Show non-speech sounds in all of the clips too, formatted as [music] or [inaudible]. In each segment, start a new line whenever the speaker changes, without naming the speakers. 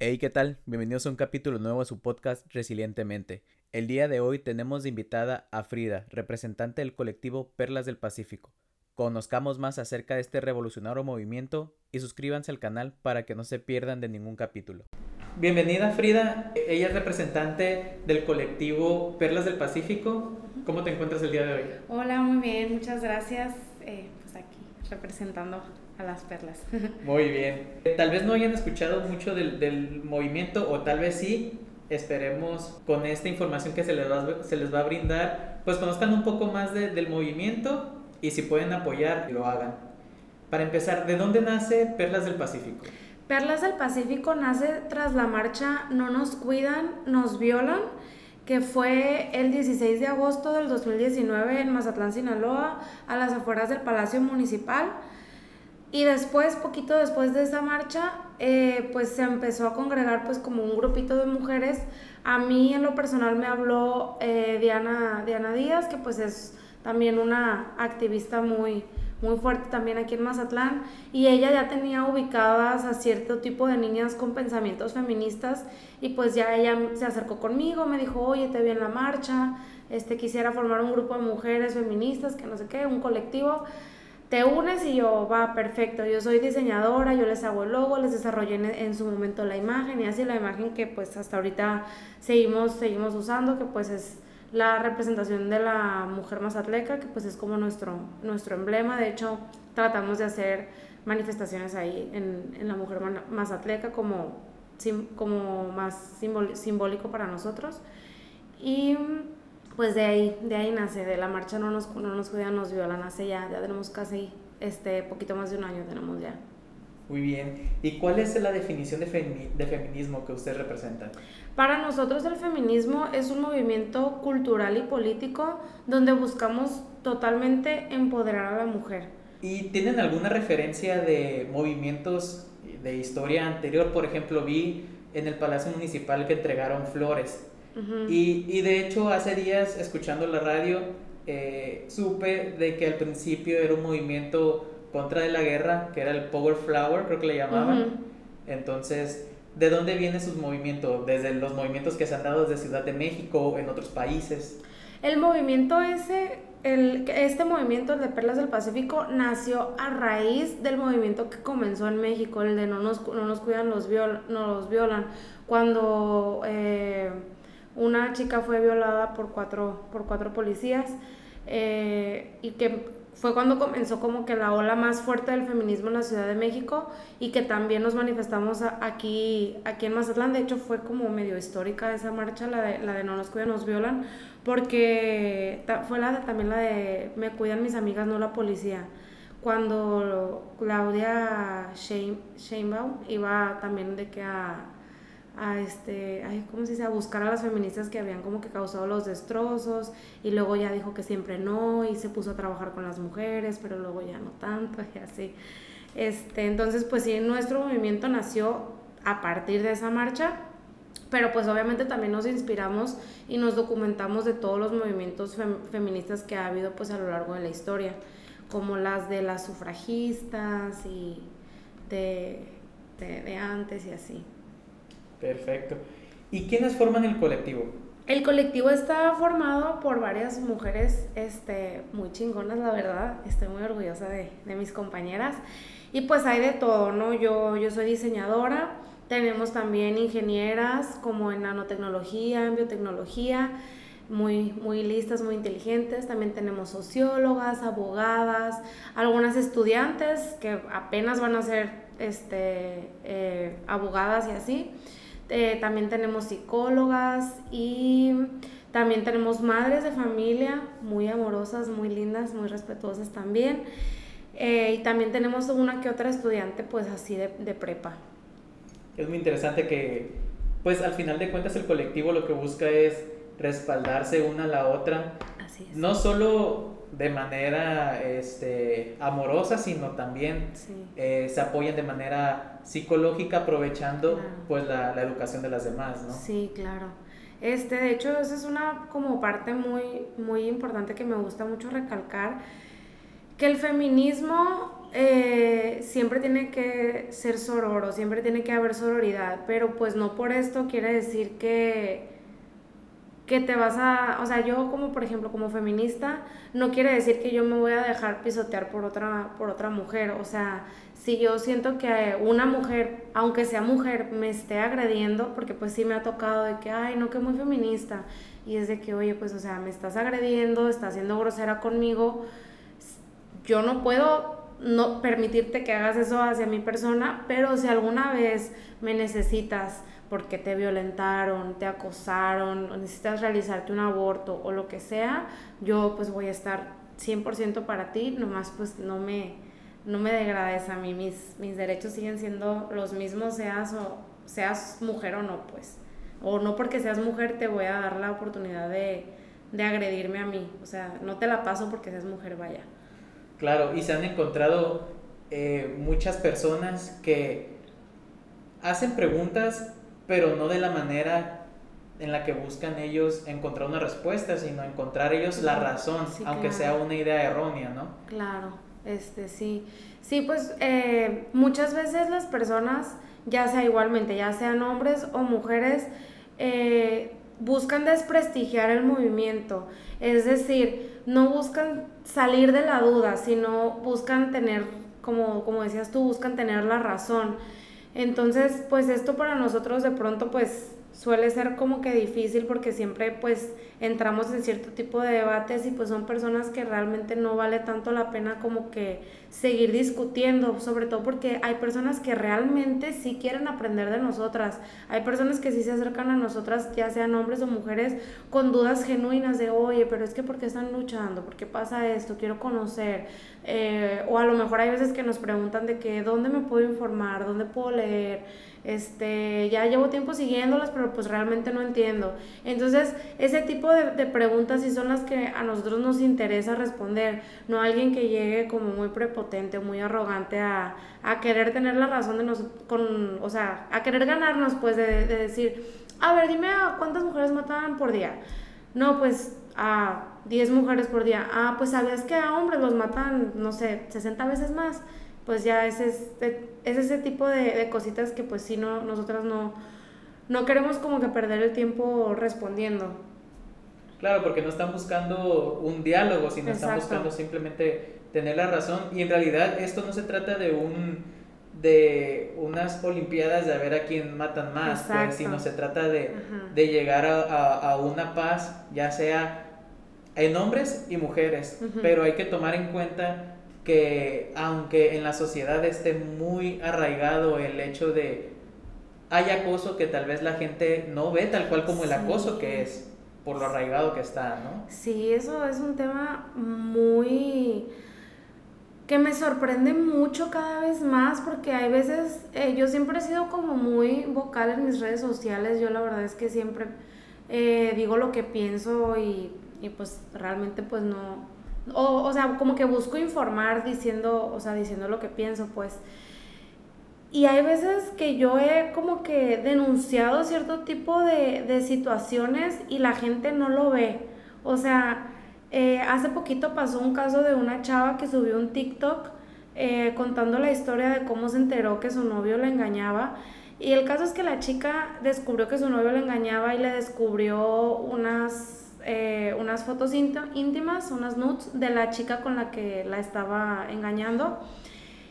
Hey, ¿qué tal? Bienvenidos a un capítulo nuevo a su podcast Resilientemente. El día de hoy tenemos de invitada a Frida, representante del colectivo Perlas del Pacífico. Conozcamos más acerca de este revolucionario movimiento y suscríbanse al canal para que no se pierdan de ningún capítulo. Bienvenida Frida, ella es representante del colectivo Perlas del Pacífico. ¿Cómo te encuentras el día de hoy?
Hola, muy bien, muchas gracias. Eh, pues aquí, representando a las perlas. [laughs]
Muy bien. Tal vez no hayan escuchado mucho del, del movimiento o tal vez sí. Esperemos con esta información que se les va, se les va a brindar, pues conozcan un poco más de, del movimiento y si pueden apoyar, lo hagan. Para empezar, ¿de dónde nace Perlas del Pacífico?
Perlas del Pacífico nace tras la marcha No nos cuidan, nos violan, que fue el 16 de agosto del 2019 en Mazatlán, Sinaloa, a las afueras del Palacio Municipal. Y después, poquito después de esa marcha, eh, pues se empezó a congregar pues como un grupito de mujeres. A mí en lo personal me habló eh, Diana, Diana Díaz, que pues es también una activista muy, muy fuerte también aquí en Mazatlán, y ella ya tenía ubicadas a cierto tipo de niñas con pensamientos feministas, y pues ya ella se acercó conmigo, me dijo, oye, te vi en la marcha, este, quisiera formar un grupo de mujeres feministas, que no sé qué, un colectivo, te unes y yo, va, perfecto, yo soy diseñadora, yo les hago el logo, les desarrollé en, en, su momento la imagen y así la imagen que pues hasta ahorita seguimos, seguimos usando, que pues es la representación de la mujer mazatleca, que pues es como nuestro, nuestro emblema. De hecho, tratamos de hacer manifestaciones ahí en, en la mujer mazatleca como, como más simbólico para nosotros. Y pues de ahí, de ahí nace, de la marcha no nos, no nos cuidan, nos violan, hace ya, ya tenemos casi este poquito más de un año tenemos ya.
Muy bien. ¿Y cuál es la definición de, femi de feminismo que usted representa?
Para nosotros el feminismo es un movimiento cultural y político donde buscamos totalmente empoderar a la mujer.
¿Y tienen alguna referencia de movimientos de historia anterior? Por ejemplo, vi en el Palacio Municipal que entregaron flores. Uh -huh. y, y, de hecho, hace días, escuchando la radio, eh, supe de que al principio era un movimiento contra de la guerra, que era el Power Flower, creo que le llamaban. Uh -huh. Entonces, ¿de dónde vienen sus movimientos? Desde los movimientos que se han dado desde Ciudad de México, en otros países.
El movimiento ese, el, este movimiento de Perlas del Pacífico nació a raíz del movimiento que comenzó en México, el de no nos, no nos cuidan, los viol, nos violan. Cuando eh, una chica fue violada por cuatro, por cuatro policías eh, y que fue cuando comenzó como que la ola más fuerte del feminismo en la Ciudad de México y que también nos manifestamos aquí, aquí en Mazatlán. De hecho, fue como medio histórica esa marcha, la de, la de No nos cuidan, nos violan, porque fue la de, también la de Me cuidan mis amigas, no la policía. Cuando Claudia Sheinbaum iba también de que a a este, ay, ¿cómo se dice? A buscar a las feministas que habían como que causado los destrozos y luego ya dijo que siempre no y se puso a trabajar con las mujeres, pero luego ya no tanto [laughs] y así. Este, entonces, pues sí, nuestro movimiento nació a partir de esa marcha, pero pues obviamente también nos inspiramos y nos documentamos de todos los movimientos fem feministas que ha habido pues a lo largo de la historia, como las de las sufragistas y de, de, de antes y así.
Perfecto. ¿Y quiénes forman el colectivo?
El colectivo está formado por varias mujeres este, muy chingonas, la verdad. Estoy muy orgullosa de, de mis compañeras. Y pues hay de todo, ¿no? Yo, yo soy diseñadora, tenemos también ingenieras como en nanotecnología, en biotecnología, muy, muy listas, muy inteligentes. También tenemos sociólogas, abogadas, algunas estudiantes que apenas van a ser este, eh, abogadas y así. Eh, también tenemos psicólogas y también tenemos madres de familia muy amorosas, muy lindas, muy respetuosas también. Eh, y también tenemos una que otra estudiante pues así de, de, prepa.
Es muy interesante que pues al final de cuentas el colectivo lo que busca es respaldarse una a la otra.
Así es.
No solo de manera este, amorosa, sino también
Sí.
eh, se apoyan de manera psicológica aprovechando
Claro.
pues la, la educación de las demás, ¿no?
Sí, claro. Este, de hecho, esa es una como parte muy, muy importante que me gusta mucho recalcar, que el feminismo eh, siempre tiene que ser sororo, siempre tiene que haber sororidad, pero pues no por esto quiere decir que que te vas a, o sea, yo como por ejemplo como feminista, no quiere decir que yo me voy a dejar pisotear por otra por otra mujer, o sea, si yo siento que una mujer, aunque sea mujer, me esté agrediendo, porque pues sí me ha tocado de que, ay, no que muy feminista, y es de que, oye, pues o sea, me estás agrediendo, estás siendo grosera conmigo, yo no puedo no permitirte que hagas eso hacia mi persona, pero si alguna vez me necesitas porque te violentaron, te acosaron, necesitas realizarte un aborto o lo que sea, yo pues voy a estar 100% para ti, nomás pues no me, no me degrades a mí, mis, mis derechos siguen siendo los mismos, seas, o, seas mujer o no, pues. O no porque seas mujer te voy a dar la oportunidad de, de agredirme a mí, o sea, no te la paso porque seas mujer, vaya.
Claro, y se han encontrado eh, muchas personas que hacen preguntas, pero no de la manera en la que buscan ellos encontrar una respuesta, sino encontrar ellos la razón, aunque sea una idea errónea, ¿no?
Claro, este sí. Sí, pues eh, muchas veces las personas, ya sea igualmente, ya sean hombres o mujeres, eh, buscan desprestigiar el movimiento. Es decir, no buscan salir de la duda, sino buscan tener, como, como decías tú, buscan tener la razón. Entonces, pues esto para nosotros de pronto, pues suele ser como que difícil porque siempre pues entramos en cierto tipo de debates y pues son personas que realmente no vale tanto la pena como que seguir discutiendo, sobre todo porque hay personas que realmente sí quieren aprender de nosotras, hay personas que sí se acercan a nosotras, ya sean hombres o mujeres, con dudas genuinas de, oye, pero es que ¿por qué están luchando? ¿Por qué pasa esto? Quiero conocer. Eh, o a lo mejor hay veces que nos preguntan de que, ¿dónde me puedo informar? ¿Dónde puedo leer? Este, ya llevo tiempo siguiéndolas, pero pues realmente no entiendo. Entonces, ese tipo de, de, preguntas sí son las que a nosotros nos interesa responder, no alguien que llegue como muy prepotente, muy arrogante a, a querer tener la razón de nosotros, con, o sea, a querer ganarnos, pues, de, de decir, a ver, dime cuántas mujeres matan por día. No, pues a 10 mujeres por día. Ah, pues sabías que a hombres los matan, no sé, 60 veces más pues ya es, este, es ese tipo de, cositas que pues sí, no, nosotras no, no queremos como que perder el tiempo respondiendo.
Claro, porque no están buscando un diálogo, sino están buscando simplemente tener la razón. Y en realidad esto no se trata de un de unas olimpiadas de a ver a quién matan más, pues, sino se trata de, de llegar a, a, una paz, ya sea en hombres y mujeres, pero hay que tomar en cuenta que aunque en la sociedad esté muy arraigado el hecho de hay acoso que tal vez la gente no ve tal cual como el acoso que es por lo arraigado que está, ¿no?
Sí, eso es un tema muy que me sorprende mucho cada vez más porque hay veces, eh, yo siempre he sido como muy vocal en mis redes sociales, yo la verdad es que siempre eh, digo lo que pienso y, y pues realmente pues no, o, o sea, como que busco informar diciendo, o sea, diciendo lo que pienso, pues. Y hay veces que yo he como que denunciado cierto tipo de, de situaciones y la gente no lo ve. O sea, eh, hace poquito pasó un caso de una chava que subió un TikTok eh, contando la historia de cómo se enteró que su novio la engañaba. Y el caso es que la chica descubrió que su novio la engañaba y le descubrió unas eh, unas fotos íntimas, unas nudes de la chica con la que la estaba engañando.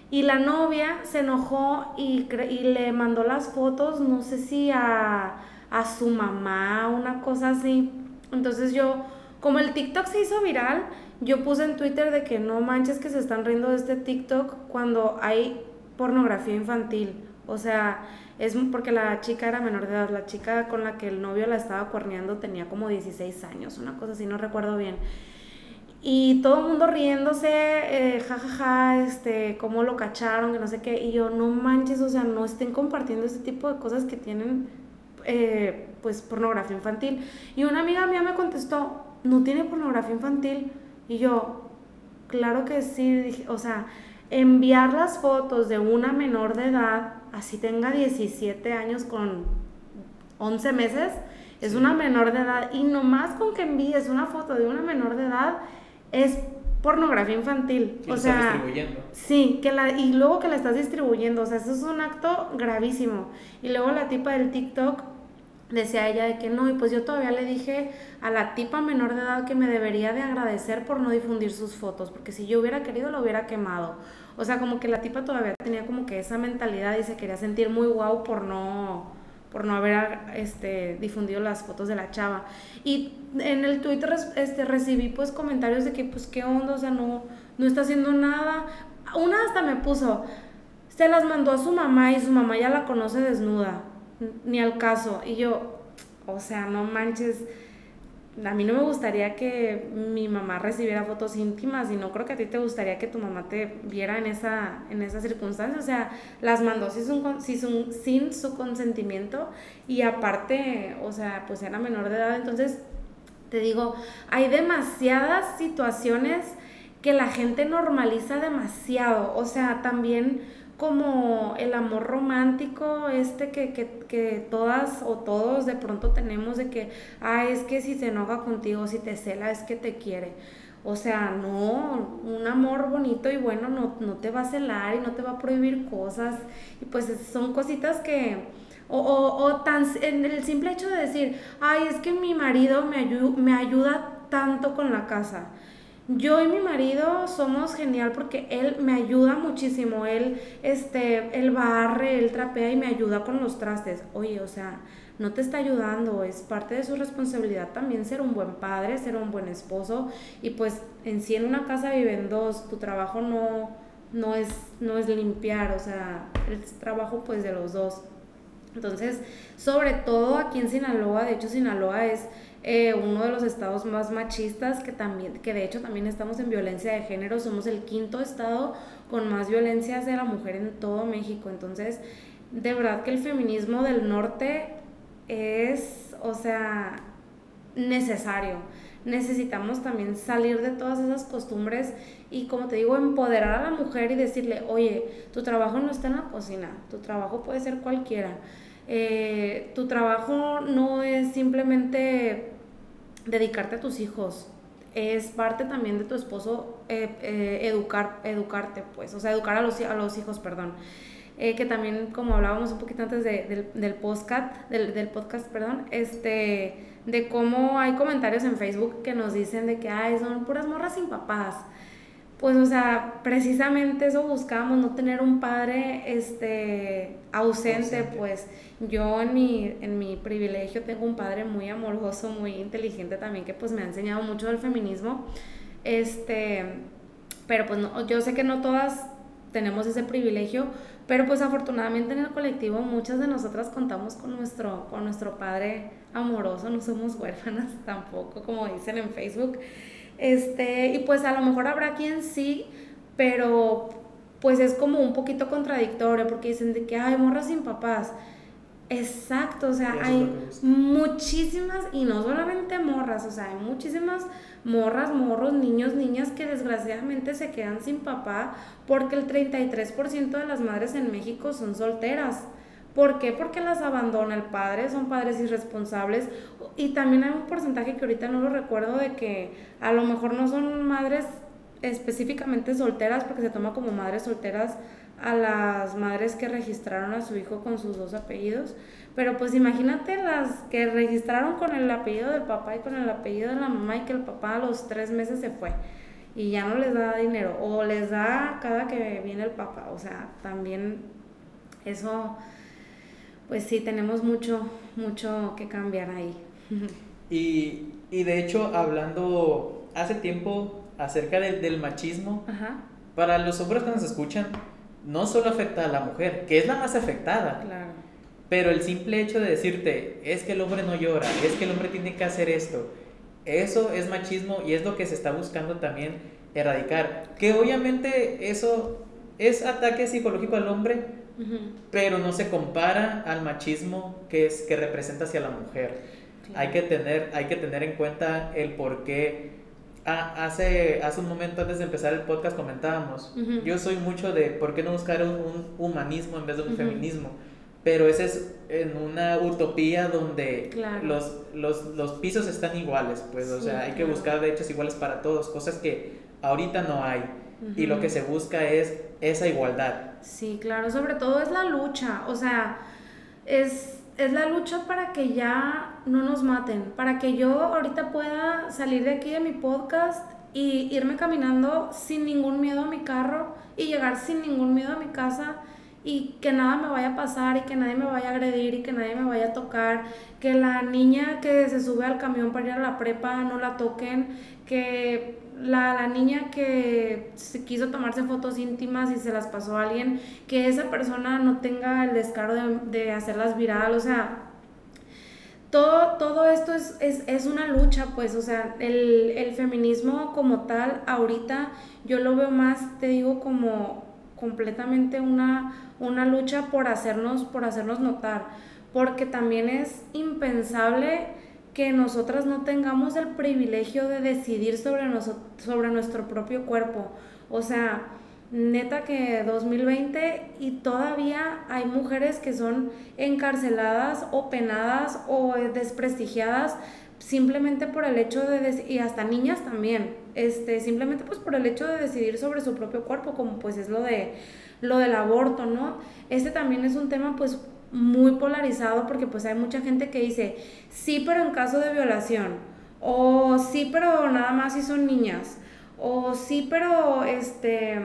Y la novia se enojó y, y le mandó las fotos, no sé si a, a su mamá, una cosa así. Entonces yo, como el TikTok se hizo viral, yo puse en Twitter de que no manches que se están riendo de este TikTok cuando hay pornografía infantil. O sea, es porque la chica era menor de edad, la chica con la que el novio la estaba cuerneando tenía como 16 años, una cosa así, no recuerdo bien. Y todo el mundo riéndose, eh, jajaja, ja, ja, este, cómo lo cacharon, que no sé qué. Y yo, no manches, o sea, no estén compartiendo ese tipo de cosas que tienen, eh, pues, pornografía infantil. Y una amiga mía me contestó, no tiene pornografía infantil. Y yo, claro que sí, o sea, enviar las fotos de una menor de edad así tenga 17 años con 11 meses, es una menor de edad y nomás con que envíes una foto de una menor de edad es pornografía infantil.
Y
o sea,
estás distribuyendo.
Sí, que la, y luego que la estás distribuyendo, o sea, eso es un acto gravísimo. Y luego la tipa del TikTok decía ella de que no, y pues yo todavía le dije a la tipa menor de edad que me debería de agradecer por no difundir sus fotos, porque si yo hubiera querido lo hubiera quemado. O sea, como que la tipa todavía tenía como que esa mentalidad y se quería sentir muy guau por no por no haber este, difundido las fotos de la chava. Y en el Twitter este, recibí pues comentarios de que pues qué onda, o sea, no, no está haciendo nada. Una hasta me puso, se las mandó a su mamá y su mamá ya la conoce desnuda, ni al caso. Y yo, o sea, no manches a mí no me gustaría que mi mamá recibiera fotos íntimas y no creo que a ti te gustaría que tu mamá te viera en esa, en esa circunstancia. O sea, las mandó sin su, sin su consentimiento y aparte, o sea, pues era menor de edad. Entonces, te digo, hay demasiadas situaciones que la gente normaliza demasiado. O sea, también como el amor romántico, este que, que, que, todas o todos de pronto tenemos de que, ah, es que si se enoja contigo, si te cela, es que te quiere. O sea, no, un amor bonito y bueno no, no te va a celar y no te va a prohibir cosas. Y pues son cositas que, o, o, o tan, en el simple hecho de decir, ay, es que mi marido me, me ayuda tanto con la casa yo y mi marido somos genial porque él me ayuda muchísimo. Él, este, él barre, él trapea y me ayuda con los trastes. Oye, o sea, no te está ayudando, es parte de su responsabilidad también ser un buen padre, ser un buen esposo. Y pues en sí en una casa viven dos, tu trabajo no, no, es, no es limpiar, o sea, el trabajo pues de los dos. Entonces, sobre todo aquí en Sinaloa, de hecho Sinaloa es eh, uno de los estados más machistas que también, que de hecho también estamos en violencia de género, somos el quinto estado con más violencias de la mujer en todo México. Entonces, de verdad que el feminismo del norte es, o sea, necesario. Necesitamos también salir de todas esas costumbres y, como te digo, empoderar a la mujer y decirle, oye, tu trabajo no está en la cocina, tu trabajo puede ser cualquiera. Eh, tu trabajo no es simplemente dedicarte a tus hijos. Es parte también de tu esposo eh, eh, educar, educarte, pues, o sea, educar a los, a los hijos, perdón. Que también, como hablábamos un poquito antes del, del, podcast, del, del, podcast, perdón, este, de cómo hay comentarios en Facebook que nos dicen de que, ay, son puras morras sin papás pues, o sea, precisamente eso buscábamos, no tener un padre este, ausente, pues yo en mi, en mi privilegio tengo un padre muy amoroso, muy inteligente también, que pues me ha enseñado mucho del feminismo, este, pero pues no, yo sé que no todas tenemos ese privilegio, pero pues afortunadamente en el colectivo muchas de nosotras contamos con nuestro, con nuestro padre amoroso, no somos huérfanas [laughs] tampoco, como dicen en Facebook. Este, y pues a lo mejor habrá quien sí, pero pues es como un poquito contradictorio porque dicen de que hay morras sin papás. Exacto, o sea, hay muchísimas, y no solamente morras, o sea, hay muchísimas morras, morros, niños, niñas que desgraciadamente se quedan sin papá porque el 33% de las madres en México son solteras. ¿Por qué? Porque las abandona el padre, son padres irresponsables y también hay un porcentaje que ahorita no lo recuerdo de que a lo mejor no son madres específicamente solteras porque se toma como madres solteras a las madres que registraron a su hijo con sus dos apellidos. Pero pues imagínate las que registraron con el apellido del papá y con el apellido de la mamá y que el papá a los tres meses se fue y ya no les da dinero o les da cada que viene el papá. O sea, también eso pues sí, tenemos mucho, mucho que cambiar ahí. [laughs]
Y, y de hecho, hablando hace tiempo acerca del machismo, para los hombres que nos escuchan, no solo afecta a la mujer, que es la más afectada.
Claro.
Pero el simple hecho de decirte, es que el hombre no llora, es que el hombre tiene que hacer esto, eso es machismo y es lo que se está buscando también erradicar. Que obviamente eso es ataque psicológico al hombre, pero no se compara al machismo que, es, que representa hacia la mujer. Hay, que tener, hay que tener en cuenta el por qué. Ah, hace, hace un momento antes de empezar el podcast comentábamos, yo soy mucho de por qué no buscar un, humanismo en vez de un feminismo, pero ese es en una utopía donde los, los, los, pisos están iguales, pues, o sea, hay que buscar derechos iguales para todos, cosas que ahorita no hay. Y lo que se busca es esa igualdad.
Sí, claro, sobre todo es la lucha, o sea, es, es la lucha para que ya no nos maten, para que yo ahorita pueda salir de aquí de mi podcast y irme caminando sin ningún miedo a mi carro y llegar sin ningún miedo a mi casa y que nada me vaya a pasar y que nadie me vaya a agredir y que nadie me vaya a tocar, que la niña que se sube al camión para ir a la prepa no la toquen, que la, la, niña que se quiso tomarse fotos íntimas y se las pasó a alguien, que esa persona no tenga el descaro de, de hacerlas viral, o sea, todo, todo esto es, es, es, una lucha, pues, o sea, el, el, feminismo como tal, ahorita yo lo veo más, te digo, como completamente una, una lucha por hacernos, por hacernos notar, porque también es impensable que nosotras no tengamos el privilegio de decidir sobre, sobre nuestro propio cuerpo. O sea, neta que 2020 y todavía hay mujeres que son encarceladas o penadas o desprestigiadas simplemente por el hecho de y hasta niñas también este simplemente pues por el hecho de decidir sobre su propio cuerpo como pues es lo de lo del aborto no este también es un tema pues muy polarizado porque pues hay mucha gente que dice sí pero en caso de violación o sí pero nada más si son niñas o sí pero este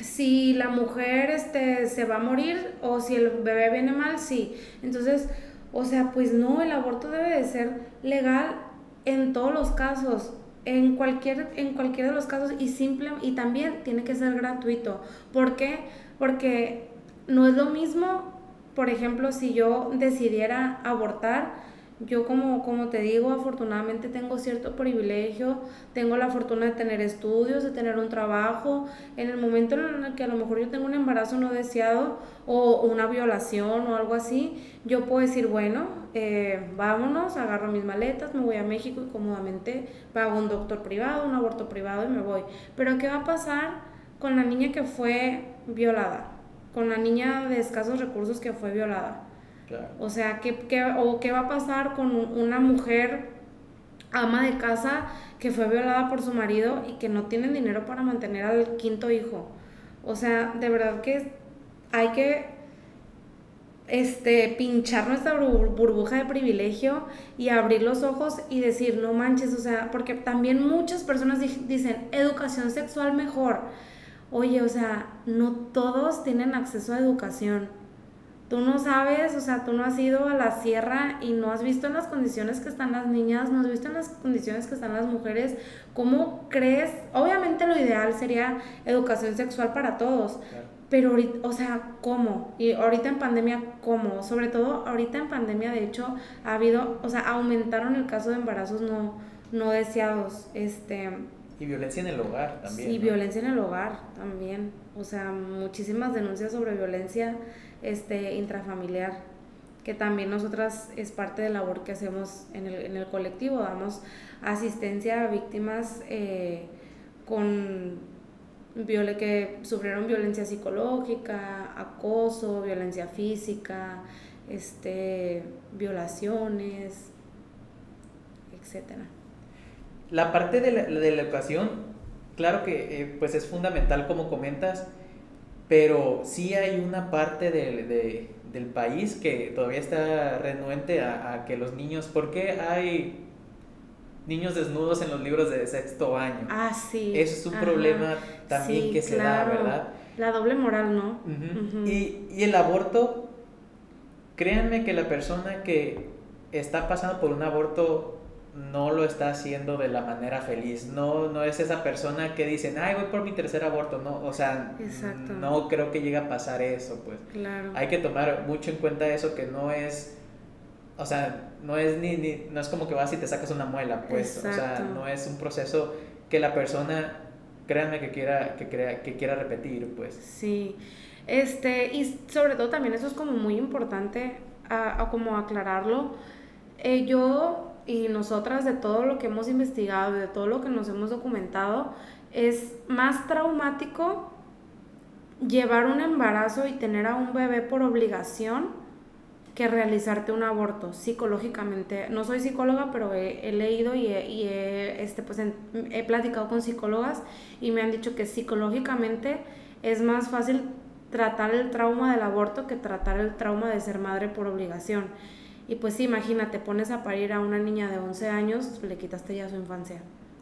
si la mujer este, se va a morir o si el bebé viene mal, sí. Entonces, o sea, pues no, el aborto debe de ser legal en todos los casos, en cualquier, en de los casos y simple y también tiene que ser gratuito. ¿Por qué? Porque no es lo mismo, por ejemplo, si yo decidiera abortar, yo como, como te digo, afortunadamente tengo cierto privilegio, tengo la fortuna de tener estudios, de tener un trabajo. En el momento en el que a lo mejor yo tengo un embarazo no deseado o una violación o algo así, yo puedo decir, bueno, eh, vámonos, agarro mis maletas, me voy a México y cómodamente pago un doctor privado, un aborto privado y me voy. Pero ¿qué va a pasar con la niña que fue violada? Con la niña de escasos recursos que fue violada o sea, ¿qué, ¿qué, o ¿qué va a pasar con una mujer ama de casa que fue violada por su marido y que no tiene dinero para mantener al quinto hijo? O sea, de verdad que hay que este, pinchar nuestra burbuja de privilegio y abrir los ojos y decir, no manches, o sea, porque también muchas personas dicen, educación sexual mejor. Oye, o sea, no todos tienen acceso a educación. Tú no sabes, o sea, tú no has ido a la sierra y no has visto en las condiciones que están las niñas, no has visto en las condiciones que están las mujeres. ¿Cómo crees? Obviamente lo ideal sería educación sexual para todos, pero ahorita, o sea, ¿cómo? Y ahorita en pandemia, ¿cómo? Sobre todo ahorita en pandemia, de hecho, ha habido, o sea, aumentaron el caso de embarazos no, no deseados. Este,
y violencia en el hogar también.
Y violencia en el hogar también. O sea, muchísimas denuncias sobre violencia este, intrafamiliar, que también nosotras es parte de la labor que hacemos en el, en el colectivo, damos asistencia a víctimas eh, con viole que sufrieron violencia psicológica, acoso, violencia física, este, violaciones, etcétera.
La parte de la, de la educación, claro que eh, pues es fundamental como comentas, pero sí hay una parte de, del país que todavía está renuente a, que los niños, ¿por qué hay niños desnudos en los libros de sexto año?
Ah, sí.
Eso es un problema también que se da, ¿verdad?
La doble moral, ¿no?
y, y el aborto, créanme que la persona que está pasando por un aborto no lo está haciendo de la manera feliz. No, no es esa persona que dicen, ay, voy por mi tercer aborto. No, o sea, no creo que llegue a pasar eso, pues.
Claro.
Hay que tomar mucho en cuenta eso que no es, o sea, no es ni, ni no es como que vas y te sacas una muela, pues. O sea, no es un proceso que la persona, créanme que quiera, que crea, que quiera repetir, pues.
Sí. Este, y sobre todo también eso es como muy importante a, como aclararlo. Eh, yo y nosotras de todo lo que hemos investigado, de todo lo que nos hemos documentado, es más traumático llevar un embarazo y tener a un bebé por obligación que realizarte un aborto psicológicamente. No soy psicóloga, pero he, leído y, he, este, pues, he platicado con psicólogas y me han dicho que psicológicamente es más fácil tratar el trauma del aborto que tratar el trauma de ser madre por obligación. Y pues sí, imagínate, pones a parir a una niña de 11 años, le quitaste ya su infancia.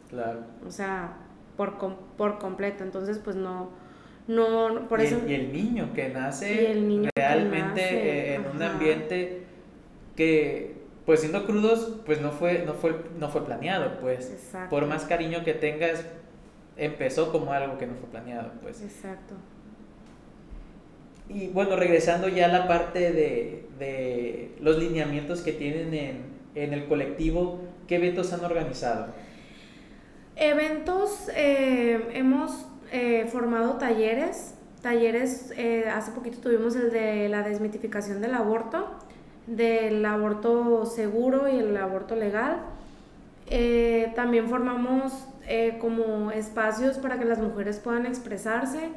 Claro.
O sea, por, por completo. Entonces, pues no, no, por
y
eso...
El, y el niño que nace realmente en un ambiente que, pues siendo crudos, pues no fue, no fue, no fue planeado, pues. Exacto. Por más cariño que tengas, empezó como algo que no fue planeado, pues.
Exacto.
Y bueno, regresando ya a la parte de, de los lineamientos que tienen en, en, el colectivo, ¿qué eventos han organizado?
Eventos, eh, hemos eh, formado talleres, talleres, eh, hace poquito tuvimos el de la desmitificación del aborto, del aborto seguro y el aborto legal. también formamos como espacios para que las mujeres puedan expresarse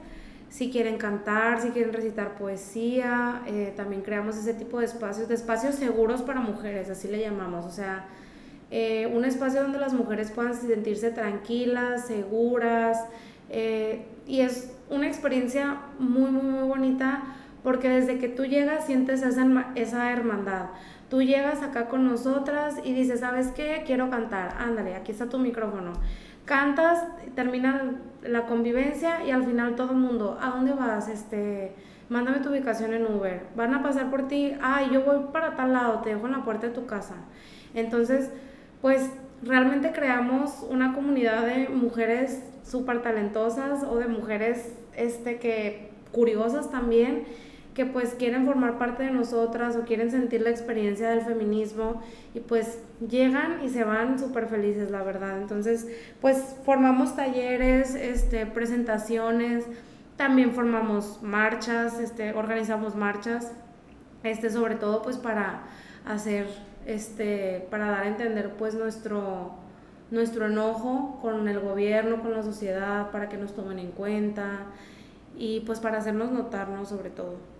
si quieren cantar, si quieren recitar poesía, eh, también creamos ese tipo de espacios, de espacios seguros para mujeres, así le llamamos, o sea, eh, un espacio donde las mujeres puedan sentirse tranquilas, seguras, eh, y es una experiencia muy, muy, muy bonita porque desde que tú llegas sientes esa, esa hermandad. Tú llegas acá con nosotras y dices, ¿sabes qué? Quiero cantar. Ándale, aquí está tu micrófono cantas, termina la convivencia y al final todo el mundo, ¿a dónde vas? Este, mándame tu ubicación en Uber. Van a pasar por ti, ay, yo voy para tal lado, te dejo en la puerta de tu casa. Entonces, pues realmente creamos una comunidad de mujeres súper talentosas o de mujeres este, que curiosas también que pues quieren formar parte de nosotras o quieren sentir la experiencia del feminismo y pues llegan y se van súper felices, la verdad. Entonces, pues formamos talleres, este, presentaciones, también formamos marchas, este, organizamos marchas, este, sobre todo pues para hacer, este, para dar a entender pues nuestro, nuestro enojo con el gobierno, con la sociedad, para que nos tomen en cuenta y pues para hacernos notarnos sobre todo.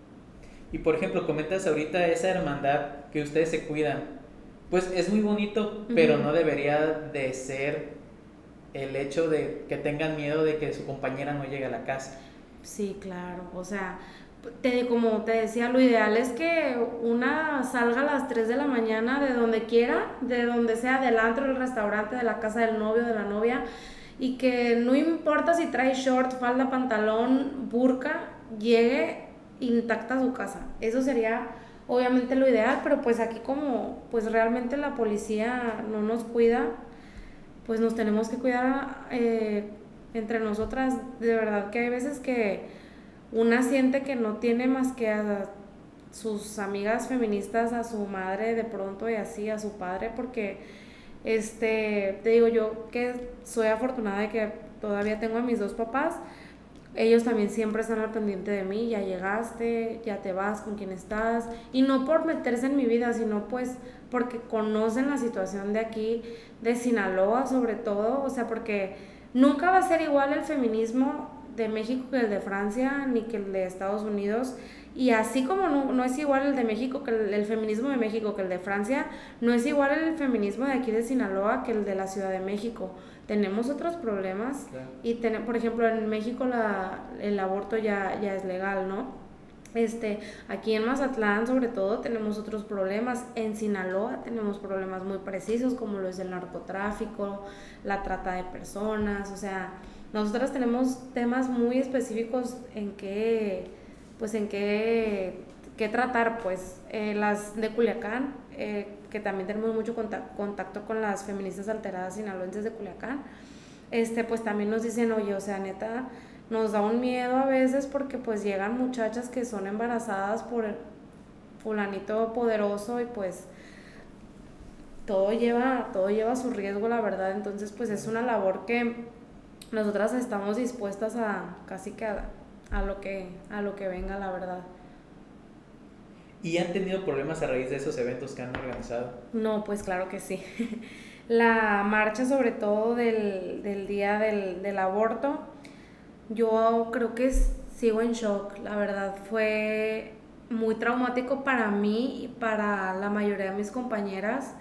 Y por ejemplo, comentas ahorita esa hermandad que ustedes se cuidan. Pues es muy bonito, pero no debería de ser el hecho de que tengan miedo de que su compañera no llegue a la casa.
Sí, claro. O sea, te, como te decía, lo ideal es que una salga a las 3 de la mañana de donde quiera, de donde sea, del antro, del restaurante, de la casa del novio, de la novia, y que no importa si trae short, falda, pantalón, burka, llegue intacta su casa. Eso sería obviamente lo ideal, pero pues aquí como pues realmente la policía no nos cuida, pues nos tenemos que cuidar eh, entre nosotras. De verdad que hay veces que una siente que no tiene más que a sus amigas feministas, a su madre de pronto y así, a su padre, porque este, te digo yo que soy afortunada de que todavía tengo a mis dos papás, ellos también siempre están al pendiente de mí, ya llegaste, ya te vas, con quién estás, y no por meterse en mi vida, sino pues porque conocen la situación de aquí, de Sinaloa sobre todo, o sea, porque nunca va a ser igual el feminismo de México que el de Francia, ni que el de Estados Unidos, y así como no, es igual el de México que el, feminismo de México que el de Francia, no es igual el feminismo de aquí de Sinaloa que el de la Ciudad de México. Tenemos otros problemas y ten, por ejemplo en México la, el aborto ya, ya es legal, ¿no? Este, aquí en Mazatlán sobre todo tenemos otros problemas, en Sinaloa tenemos problemas muy precisos como lo es el narcotráfico, la trata de personas, o sea, nosotras tenemos temas muy específicos en que pues en qué, qué tratar, pues eh, las de Culiacán, eh, que también tenemos mucho contacto, con las feministas alteradas sinaloenses de Culiacán, este, pues también nos dicen, oye, o sea, neta, nos da un miedo a veces porque pues llegan muchachas que son embarazadas por fulanito poderoso y pues todo lleva, todo lleva su riesgo, la verdad, entonces pues es una labor que nosotras estamos dispuestas a casi que a, a lo que, a lo que venga, la verdad.
¿Y han tenido problemas a raíz de esos eventos que han organizado?
No, pues claro que sí. [laughs] La marcha sobre todo del, del día del, del, aborto, yo creo que sigo en shock, la verdad fue muy traumático para mí y para la mayoría de mis compañeras.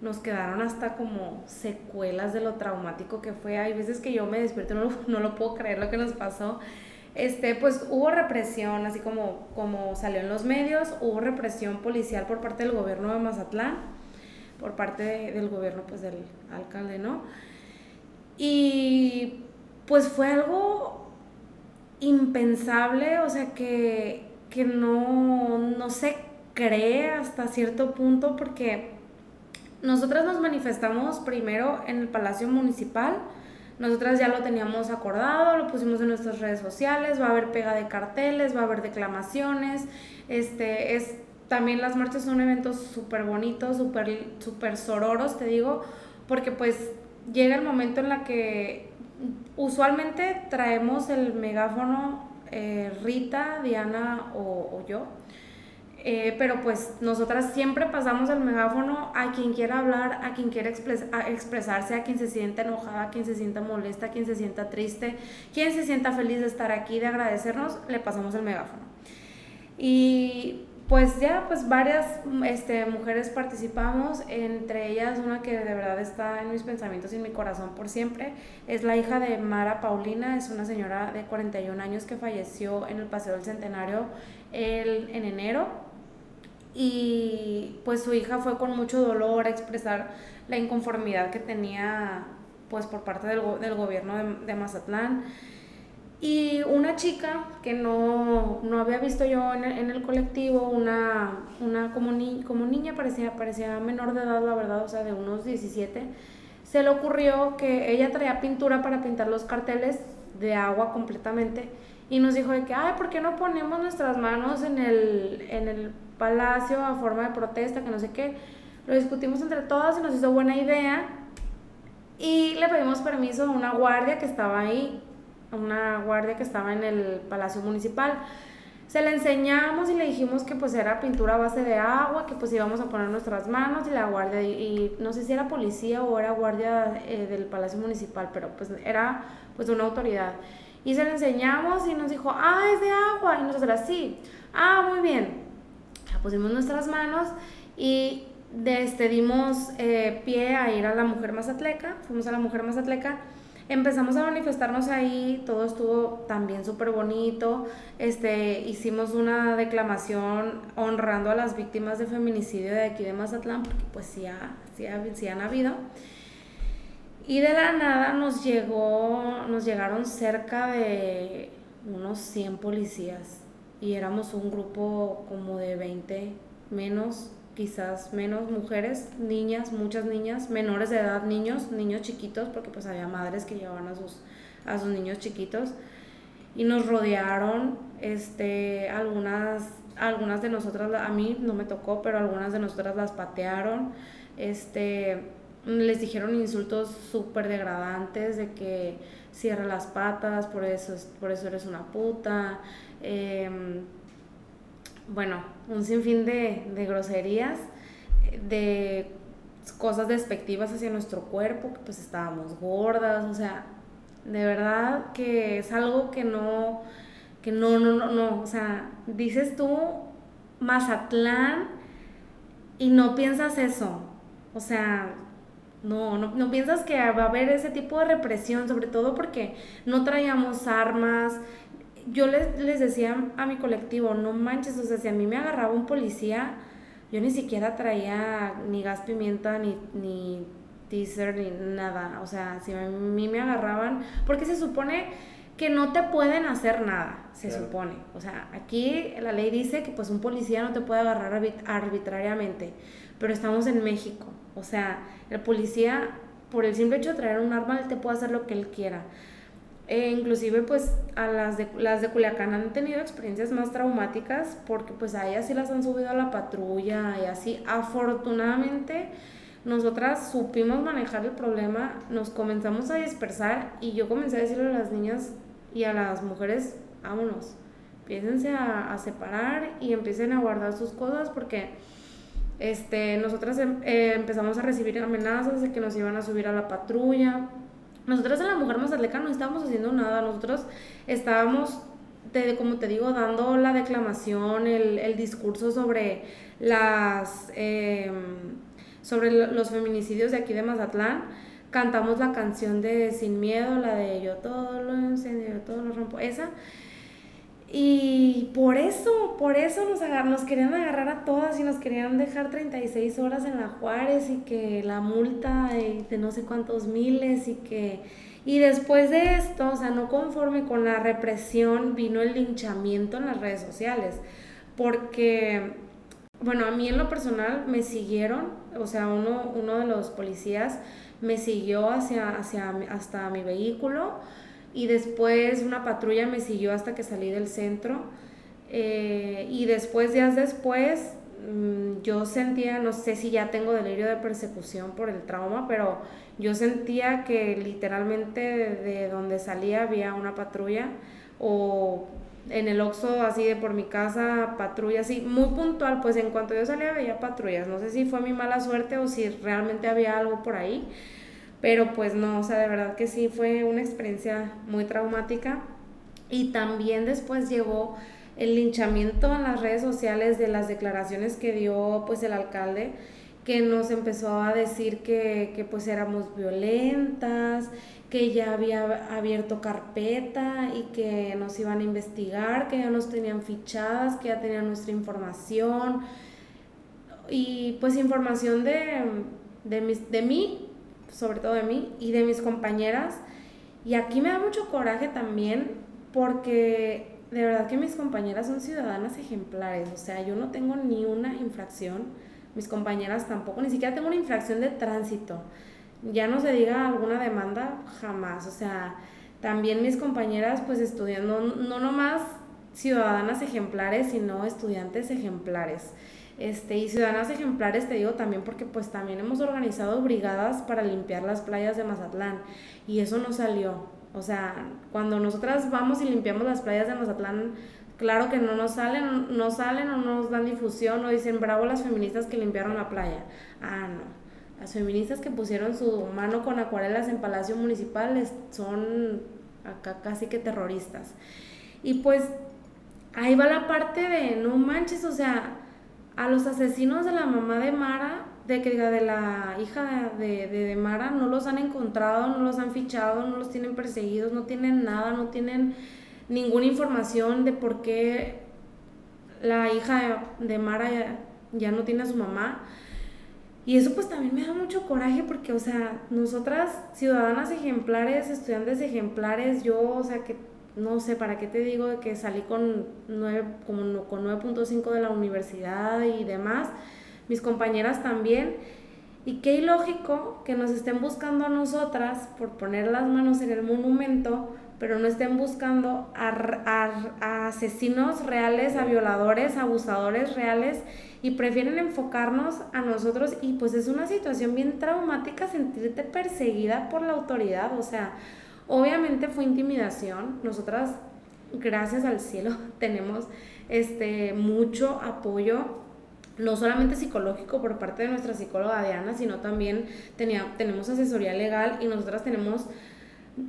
Nos quedaron hasta como secuelas de lo traumático que fue. Hay veces que yo me despierto y no, [laughs] no lo puedo creer lo que nos pasó. Este, pues hubo represión, así como, como salió en los medios, hubo represión policial por parte del gobierno de Mazatlán, por parte del gobierno pues del alcalde, ¿no? Y pues fue algo impensable, o sea que, que no, no se cree hasta cierto punto porque nosotras nos manifestamos primero en el Palacio Municipal, nosotras ya lo teníamos acordado, lo pusimos en nuestras redes sociales, va a haber pega de carteles, va a haber declamaciones, este, es, también las marchas son eventos súper bonitos, súper super sororos, te digo, porque pues llega el momento en la que usualmente traemos el megáfono eh, Rita, Diana o, o yo, eh, pero pues nosotras siempre pasamos el megáfono a quien quiera hablar, a quien quiera expresarse, a quien se sienta enojada, a quien se sienta molesta, a quien se sienta triste, quien se sienta feliz de estar aquí, de agradecernos, le pasamos el megáfono. Y pues ya, pues varias este, mujeres participamos, entre ellas una que de verdad está en mis pensamientos y en mi corazón por siempre, es la hija de Mara Paulina, es una señora de 41 años que falleció en el Paseo del Centenario el, en enero y pues su hija fue con mucho dolor a expresar la inconformidad que tenía pues por parte del, del gobierno de, Mazatlán. Y una chica que no, no había visto yo en el, en el colectivo, una, una como, ni, como niña, parecía, parecía menor de edad, la verdad, o sea, de unos 17, se le ocurrió que ella traía pintura para pintar los carteles de agua completamente y nos dijo de que, ay, ¿por qué no ponemos nuestras manos en el, en el palacio a forma de protesta, que no sé qué. Lo discutimos entre todas y nos hizo buena idea. Y le pedimos permiso a una guardia que estaba ahí, a una guardia que estaba en el palacio municipal. Se le enseñamos y le dijimos que pues era pintura a base de agua, que pues íbamos a poner nuestras manos y la guardia, y, no sé si era policía o era guardia eh, del palacio municipal, pero pues era pues una autoridad. Y se le enseñamos y nos dijo, ah, es de agua. Y nosotros, sí, ah, muy bien pusimos nuestras manos y este, dimos eh, pie a ir a la Mujer Mazatleca, fuimos a la Mujer Mazatleca, empezamos a manifestarnos ahí, todo estuvo también súper bonito, este, hicimos una declamación honrando a las víctimas de feminicidio de aquí de Mazatlán, porque pues sí, sí, sí han habido. Y de la nada nos llegó, nos llegaron cerca de unos 100 policías y éramos un grupo como de 20 menos, quizás menos mujeres, niñas, muchas niñas, menores de edad, niños, niños chiquitos, porque pues había madres que llevaban a sus, a sus niños chiquitos. Y nos rodearon, este, algunas, algunas de nosotras, a mí no me tocó, pero algunas de nosotras las patearon, este, les dijeron insultos súper degradantes de que cierra las patas, por eso, por eso eres una puta, Em, bueno, un sinfín de, de groserías, de cosas despectivas hacia nuestro cuerpo, que pues estábamos gordas, o sea, de verdad que es algo que no, que no, no, no, no, o sea, dices tú Mazatlán y no piensas eso, o sea, no, no, no piensas que va a haber ese tipo de represión, sobre todo porque no traíamos armas, yo les, les decía a mi colectivo, no manches, o sea, si a mí me agarraba un policía, yo ni siquiera traía ni gas pimienta, ni, ni teaser, ni nada. O sea, si a mí me agarraban, porque se supone que no te pueden hacer nada, se supone. O sea, aquí la ley dice que pues un policía no te puede agarrar arbitrariamente, pero estamos en México. O sea, el policía, por el simple hecho de traer un arma, él te puede hacer lo que él quiera. E inclusive pues a las de, las de Culiacán han tenido experiencias más traumáticas porque pues a ellas sí las han subido a la patrulla y así. Afortunadamente nosotras supimos manejar el problema, nos comenzamos a dispersar y yo comencé a decirle a las niñas y a las mujeres, vámonos, empiécense a, separar y empiecen a guardar sus cosas porque este, nosotras em, eh, empezamos a recibir amenazas de que nos iban a subir a la patrulla. Nosotros en la Mujer Mazatleca no estábamos haciendo nada, nosotros estábamos te, como te digo, dando la declamación, el, el discurso sobre las em, sobre los feminicidios de aquí de Mazatlán, cantamos la canción de Sin Miedo, la de Yo todo lo encendió, yo todo lo rompo, esa. Y por eso, por eso nos, nos querían agarrar a todas y nos querían dejar 36 horas en la Juárez y que la multa de, de no sé cuántos miles y que... Y después de esto, o sea, no conforme con la represión, vino el linchamiento en las redes sociales. Porque, bueno, a mí en lo personal me siguieron, o sea, uno, uno de los policías me siguió hacia, hacia, hasta mi vehículo y después una patrulla me siguió hasta que salí del centro. Eh, y después, días después, mm, yo sentía, no sé si ya tengo delirio de persecución por el trauma, pero yo sentía que literalmente de donde salía había una patrulla o en el Oxxo así de por mi casa, patrulla así, muy puntual, pues en cuanto yo salía veía patrullas, no sé si fue mi mala suerte o si realmente había algo por ahí, pero pues no, o sea, de verdad que sí fue una experiencia muy traumática. Y también después llegó el linchamiento en las redes sociales de las declaraciones que dio pues el alcalde que nos empezó a decir que, que pues éramos violentas, que ya había abierto carpeta y que nos iban a investigar, que ya nos tenían fichadas, que ya tenían nuestra información. Y pues información de, de, mis, de mí, sobre todo de mí y de mis compañeras. Y aquí me da mucho coraje también porque de verdad que mis compañeras son ciudadanas ejemplares, o sea, yo no tengo ni una infracción, mis compañeras tampoco, ni siquiera tengo una infracción de tránsito ya no se diga alguna demanda, jamás. O sea, también mis compañeras pues estudiando, no nomás ciudadanas ejemplares, sino estudiantes ejemplares. Este, y ciudadanas ejemplares te digo también porque pues también hemos organizado brigadas para limpiar las playas de Mazatlán y eso no salió. O sea, cuando nosotras vamos y limpiamos las playas de Mazatlán, claro que no nos salen, no salen o no nos dan difusión o dicen bravo las feministas que limpiaron la playa. Ah, no las feministas que pusieron su mano con acuarelas en Palacio Municipal son acá casi que terroristas. Y pues ahí va la parte de no manches, o sea, a los asesinos de la mamá de Mara, de que de la hija de, de, de, Mara, no los han encontrado, no los han fichado, no los tienen perseguidos, no tienen nada, no tienen ninguna información de por qué la hija de Mara ya, ya no tiene a su mamá. Y eso pues también me da mucho coraje porque, o sea, nosotras, ciudadanas ejemplares, estudiantes ejemplares, yo, o sea, que no sé, ¿para qué te digo que salí con 9, como con 9.5 de la universidad y demás? Mis compañeras también. Y qué ilógico que nos estén buscando a nosotras por poner las manos en el monumento, pero no estén buscando a, a asesinos reales, a violadores, abusadores reales y prefieren enfocarnos a nosotros y pues es una situación bien traumática sentirte perseguida por la autoridad, o sea, obviamente fue intimidación, nosotras gracias al cielo [laughs] tenemos este mucho apoyo no solamente psicológico por parte de nuestra psicóloga Diana, sino también tenía, tenemos asesoría legal y nosotras tenemos,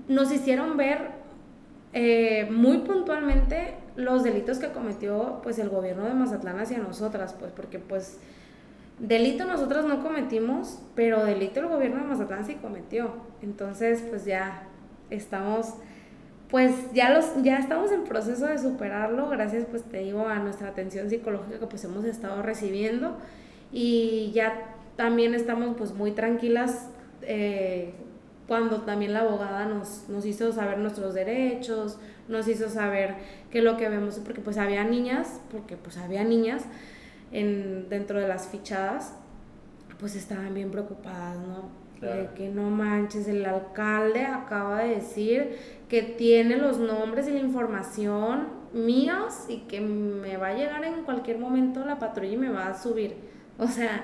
nos hicieron ver eh, muy puntualmente los delitos que cometió pues el gobierno de Mazatlán hacia nosotras, pues porque pues delito nosotros no cometimos, pero delito el gobierno de Mazatlán sí cometió. Entonces, pues ya estamos pues ya los ya estamos en proceso de superarlo, gracias pues te digo a nuestra atención psicológica que pues hemos estado recibiendo y ya también estamos pues muy tranquilas eh, cuando también la abogada nos, nos hizo saber nuestros derechos, nos hizo saber que lo que vemos, porque pues había niñas, porque pues había niñas en, dentro de las fichadas, pues estaban bien preocupadas, ¿no? De que no manches, el alcalde acaba de decir que tiene los nombres y la información míos y que me va a llegar en cualquier momento la patrulla y me va a subir. O sea,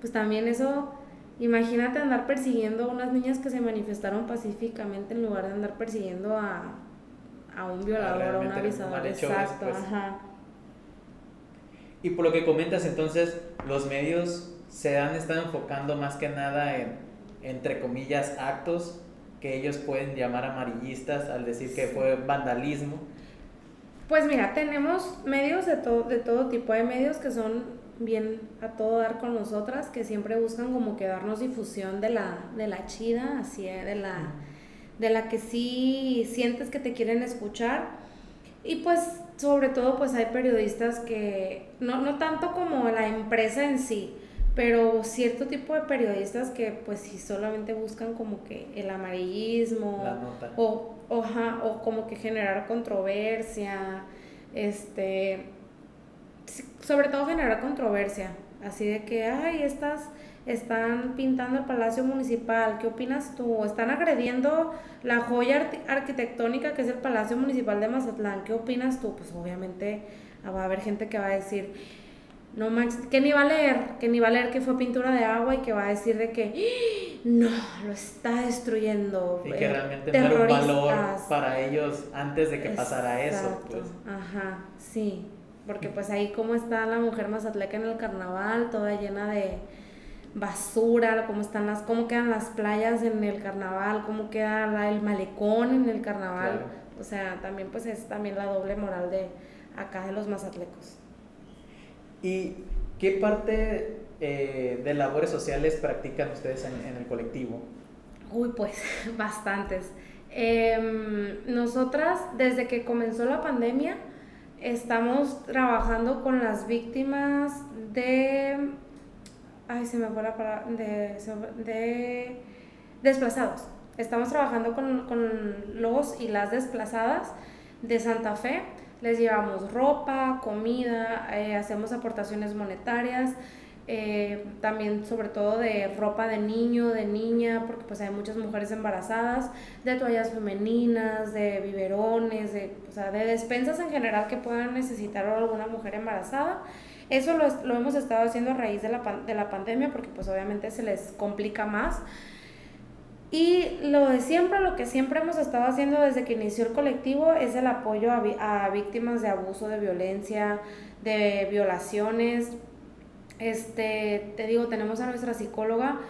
pues también eso, imagínate andar persiguiendo a unas niñas que se manifestaron pacíficamente en lugar de andar persiguiendo a, a un violador, a un avisador. Exacto, pues. ajá.
Y por lo que comentas entonces, los medios se han estado enfocando más que nada en, entre comillas, actos que ellos pueden llamar amarillistas al decir que fue vandalismo.
Pues mira, tenemos medios de todo, de todo tipo. Hay medios que son bien a todo dar con nosotras, que siempre buscan como que darnos difusión de la, de la chida, así, eh, de la, de la que sí sientes que te quieren escuchar. Y pues sobre todo pues hay periodistas que, no, no tanto como la empresa en sí, pero cierto tipo de periodistas que pues sí solamente buscan como que el amarillismo O, o, o como que generar controversia, este, sobre todo generar controversia, así de que, ay, estas están pintando el Palacio Municipal, ¿qué opinas tú? Están agrediendo la joya arquitectónica que es el Palacio Municipal de Mazatlán, ¿qué opinas tú? Pues obviamente va a haber gente que va a decir, no manches, que ni va a leer, que ni va a leer que fue pintura de agua y que va a decir de que ¡Ah! no, lo está destruyendo.
Y que eh, realmente no era un valor para ellos antes de que pasara eso. Pues.
Ajá, sí. Porque pues ahí como está la mujer mazatleca en el carnaval, toda llena de basura, cómo están las, cómo quedan las playas en el carnaval, cómo queda el malecón en el carnaval. O sea, también pues es también la doble moral de acá de los mazatlecos.
¿Y qué parte eh, de labores sociales practican ustedes en, el colectivo?
Uy, pues [laughs] bastantes. Em, nosotras, desde que comenzó la pandemia, estamos trabajando con las víctimas de... Ay, se me fue la palabra. De, de desplazados. Estamos trabajando con, con los y las desplazadas de Santa Fe les llevamos ropa, comida, eh, hacemos aportaciones monetarias, eh, también sobre todo de ropa de niño, de niña, porque pues hay muchas mujeres embarazadas, de toallas femeninas, de biberones, de, o sea, de despensas en general que puedan necesitar alguna mujer embarazada. Eso lo, lo hemos estado haciendo a raíz de la, de la pandemia porque pues obviamente se les complica más. Y lo de siempre, lo que siempre hemos estado haciendo desde que inició el colectivo es el apoyo a, víctimas de abuso, de violencia, de violaciones. Este, te digo, tenemos a nuestra psicóloga,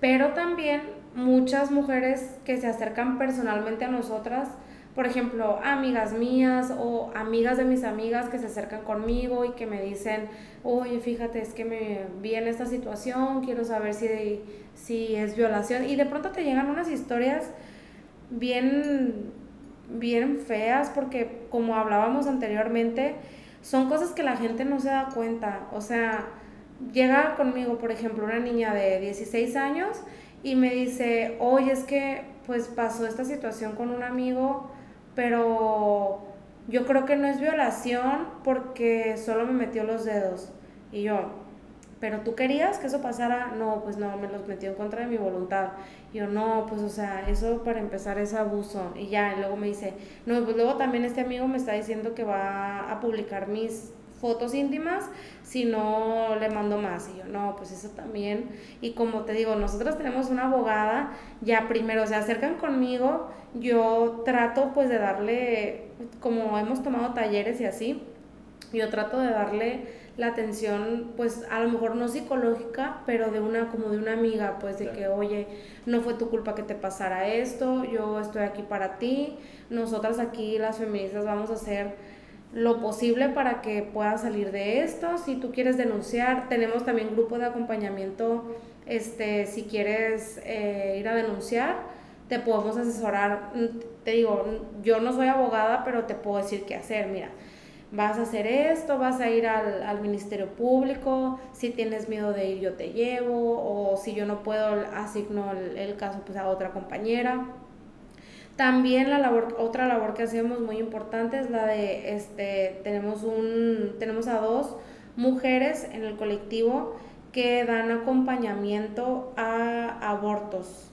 pero también muchas mujeres que se acercan personalmente a nosotras por ejemplo, amigas mías o amigas de mis amigas que se acercan conmigo y que me dicen, oye, fíjate, es que me vi en esta situación, quiero saber si, si es violación. Y de pronto te llegan unas historias bien, bien feas porque como hablábamos anteriormente, son cosas que la gente no se da cuenta. O sea, llega conmigo, por ejemplo, una niña de 16 años y me dice, oye, es que pues pasó esta situación con un amigo pero yo creo que no es violación porque solo me metió los dedos. Y yo, pero tú querías que eso pasara, no, pues no, me los metió en contra de mi voluntad. Y yo, no, pues o sea, eso para empezar es abuso. Y ya, y luego me dice, no, pues luego también este amigo me está diciendo que va a publicar mis fotos íntimas si no le mando más. Y yo, no, pues eso también. Y como te digo, nosotros tenemos una abogada, ya primero se acercan conmigo, yo trato pues de darle, como hemos tomado talleres y así, yo trato de darle la atención, pues a lo mejor no psicológica, pero de una, como de una amiga, pues de que, oye, no fue tu culpa que te pasara esto, yo estoy aquí para ti, nosotras aquí las feministas vamos a hacer lo posible para que puedas salir de esto. Si tú quieres denunciar, tenemos también grupo de acompañamiento, este, si quieres eh, ir a denunciar, te podemos asesorar. Te digo, yo no soy abogada, pero te puedo decir qué hacer. Mira, vas a hacer esto, vas a ir al, al Ministerio Público, si tienes miedo de ir yo te llevo, o si yo no puedo, asigno el, el caso pues, a otra compañera también la labor, otra labor que hacemos muy importante es la de, este, tenemos, un, tenemos a dos mujeres en el colectivo que dan acompañamiento a abortos.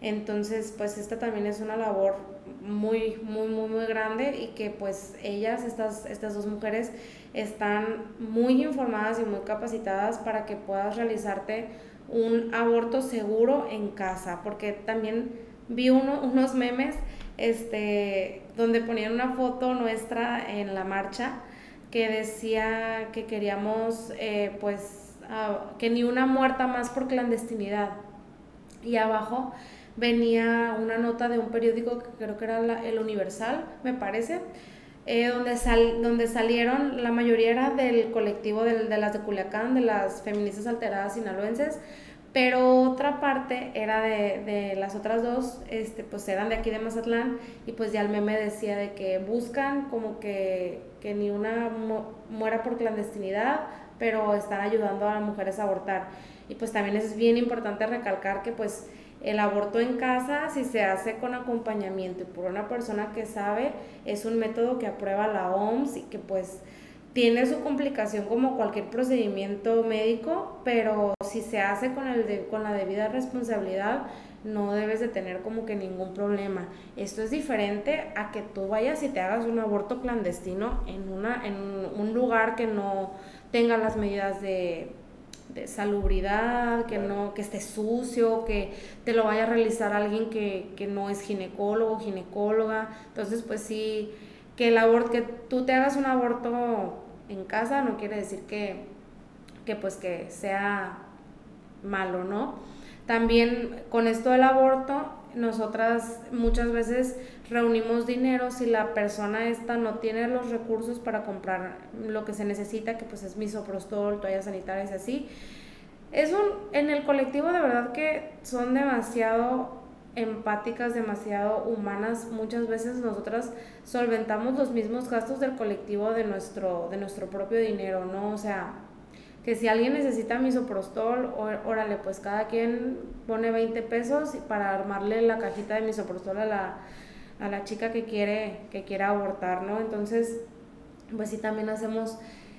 Entonces, pues esta también es una labor muy, muy, muy, muy grande y que pues ellas, estas, estas dos mujeres, están muy informadas y muy capacitadas para que puedas realizarte un aborto seguro en casa, porque también vi unos memes este, donde ponían una foto nuestra en la marcha que decía que queríamos, eh, pues, que ni una muerta más por clandestinidad. Y abajo venía una nota de un periódico que creo que era El Universal, me parece, eh, donde, sal, donde salieron, la mayoría era del colectivo de, de las de Culiacán, de las feministas alteradas sinaloenses, pero otra parte era de, de, las otras dos, este, pues eran de aquí de Mazatlán y pues ya el meme decía de que buscan como que, que ni una muera por clandestinidad, pero están ayudando a las mujeres a abortar. Y pues también es bien importante recalcar que pues el aborto en casa, si se hace con acompañamiento y por una persona que sabe, es un método que aprueba la OMS y que pues tiene su complicación como cualquier procedimiento médico, pero si se hace con, el con la debida responsabilidad, no debes de tener como que ningún problema. Esto es diferente a que tú vayas y te hagas un aborto clandestino en, una, en un lugar que no tenga las medidas de, de salubridad, que no, que esté sucio, que te lo vaya a realizar alguien que, que no es ginecólogo, ginecóloga. Entonces, pues sí, que el aborto, que tú te hagas un aborto en casa no quiere decir que, que pues que sea malo, ¿no? También con esto del aborto, nosotras muchas veces reunimos dinero si la persona esta no tiene los recursos para comprar lo que se necesita, que pues es misoprostol, toallas sanitarias y así. Es un, en el colectivo de verdad que son demasiado empáticas, demasiado humanas. Muchas veces nosotras solventamos los mismos gastos del colectivo de nuestro, de nuestro propio dinero, ¿no? O sea, que si alguien necesita misoprostol, órale, pues cada quien pone 20 pesos para armarle la cajita de misoprostol a la, a la chica que quiere, que quiere abortar, ¿no? Entonces, pues sí también hacemos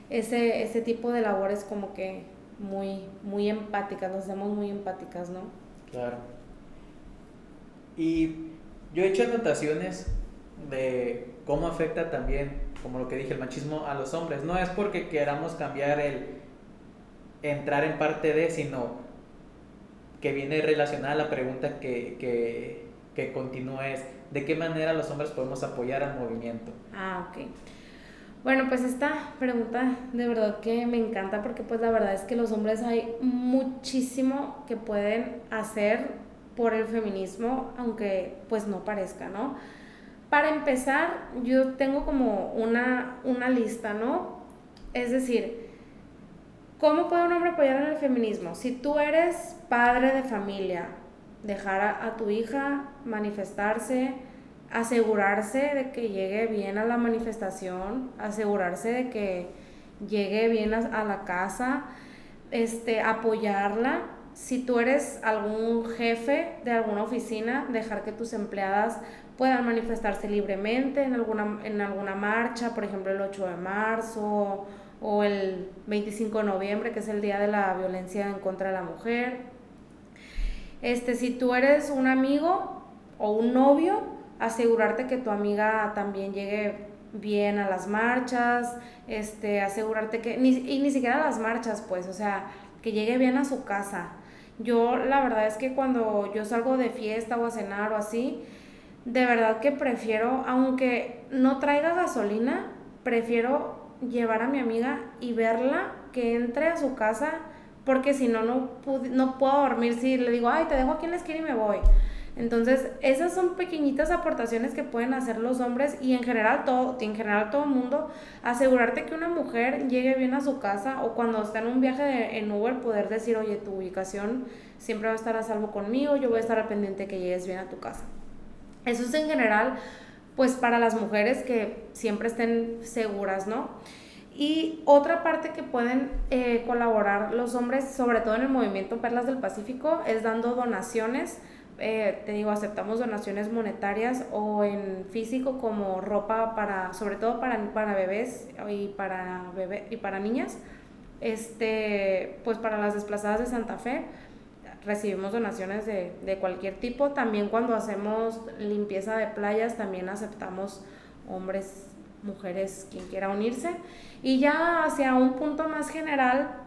ese, ese tipo de labores como que muy, muy empáticas, nos hacemos muy empáticas, ¿no?
Claro. Y yo he hecho anotaciones de cómo afecta también, como lo que dije, el machismo a los hombres. No es porque queramos cambiar el entrar en parte de, sino que viene relacionada a la pregunta que, que, que continúa es, ¿de qué manera los hombres podemos apoyar al movimiento?
Ah, ok. Bueno, pues esta pregunta de verdad que me encanta porque pues la verdad es que los hombres hay muchísimo que pueden hacer por el feminismo, aunque pues no parezca, ¿no? Para empezar, yo tengo como una, una lista, ¿no? Es decir, ¿cómo puede un hombre apoyar en el feminismo? Si tú eres padre de familia, dejar a, tu hija manifestarse, asegurarse de que llegue bien a la manifestación, asegurarse de que llegue bien a, a la casa, este, apoyarla, si tú eres algún jefe de alguna oficina, dejar que tus empleadas puedan manifestarse libremente en alguna, en alguna marcha, por ejemplo el 8 de marzo o el 25 de noviembre, que es el Día de la Violencia en contra de la Mujer. Este, si tú eres un amigo o un novio, asegurarte que tu amiga también llegue bien a las marchas, este, asegurarte que, ni, y ni siquiera a las marchas, pues, o sea, que llegue bien a su casa, yo la verdad es que cuando yo salgo de fiesta o a cenar o así, de verdad que prefiero, aunque no traiga gasolina, prefiero llevar a mi amiga y verla que entre a su casa, porque si no, no, no puedo dormir si le digo, ay, te dejo aquí en la esquina y me voy. Entonces, esas son pequeñitas aportaciones que pueden hacer los hombres y en general todo, en general todo el mundo, asegurarte que una mujer llegue bien a su casa o cuando está en un viaje en Uber poder decir, oye, tu ubicación siempre va a estar a salvo conmigo, yo voy a estar al pendiente que llegues bien a tu casa. Eso es en general, pues para las mujeres que siempre estén seguras, ¿no? Y otra parte que pueden eh, colaborar los hombres, sobre todo en el movimiento Perlas del Pacífico, es dando donaciones eh, te digo, aceptamos donaciones monetarias o en físico como ropa para, sobre todo para, para bebés y para, bebé, y para niñas. Este, pues para las desplazadas de Santa Fe recibimos donaciones de, de cualquier tipo. También cuando hacemos limpieza de playas también aceptamos hombres, mujeres, quien quiera unirse. Y ya hacia un punto más general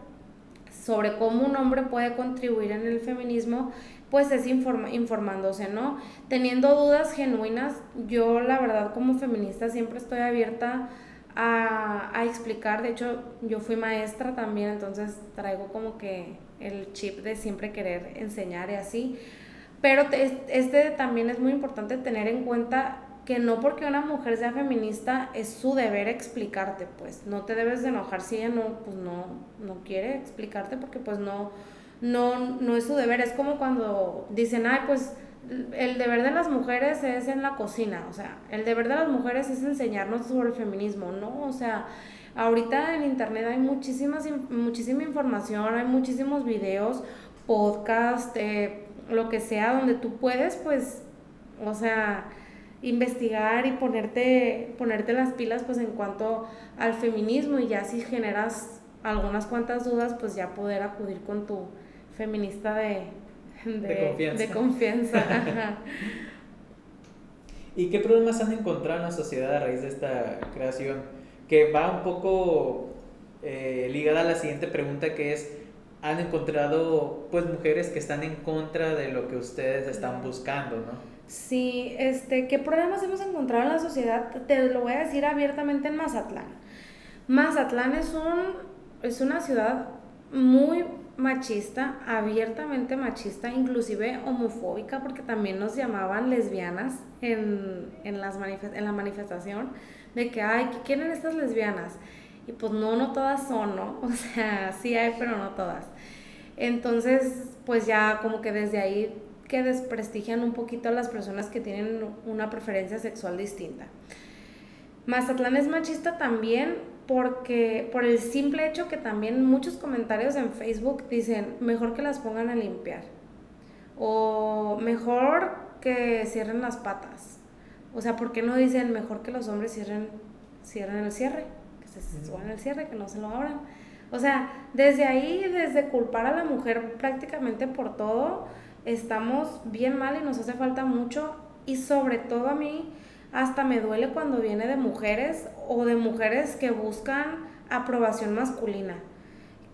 sobre cómo un hombre puede contribuir en el feminismo, pues es informándose, ¿no? Teniendo dudas genuinas, yo la verdad como feminista siempre estoy abierta a, a, explicar, de hecho yo fui maestra también, entonces traigo como que el chip de siempre querer enseñar y así, pero este también es muy importante tener en cuenta que no porque una mujer sea feminista es su deber explicarte, pues. No te debes de enojar si ella no, pues no, no quiere explicarte porque pues no, no, no es su deber, es como cuando dicen, ay, pues el deber de las mujeres es en la cocina, o sea, el deber de las mujeres es enseñarnos sobre el feminismo, ¿no? O sea, ahorita en internet hay muchísimas, muchísima información, hay muchísimos videos, podcast, eh, lo que sea, donde tú puedes, pues, o sea, investigar y ponerte, ponerte las pilas pues en cuanto al feminismo. Y ya si generas algunas cuantas dudas pues ya poder acudir con tu feminista de, de, confianza. [laughs]
¿Y qué problemas han encontrado en la sociedad a raíz de esta creación? Que va un poco eh, ligada a la siguiente pregunta que es, ¿han encontrado pues mujeres que están en contra de lo que ustedes están buscando, no?
Sí, este, ¿qué problemas hemos encontrado en la sociedad? Te lo voy a decir abiertamente en Mazatlán. Mazatlán es, un, es una ciudad muy machista, abiertamente machista, inclusive homofóbica, porque también nos llamaban lesbianas en, en, las en la manifestación, de que, ay, ¿qué quieren estas lesbianas? Y pues no, no todas son, ¿no? [laughs] O sea, sí hay, pero no todas. Entonces, pues ya como que desde ahí que desprestigian un poquito a las personas que tienen una preferencia sexual distinta. Mazatlán es machista también porque por el simple hecho que también muchos comentarios en Facebook dicen mejor que las pongan a limpiar o mejor que cierren las patas. O sea, ¿por qué no dicen mejor que los hombres cierren, cierren el cierre? Que se suban el cierre, que no se lo abran. O sea, desde ahí, desde culpar a la mujer prácticamente por todo, estamos bien mal y nos hace falta mucho y sobre todo a mí hasta me duele cuando viene de mujeres o de mujeres que buscan aprobación masculina,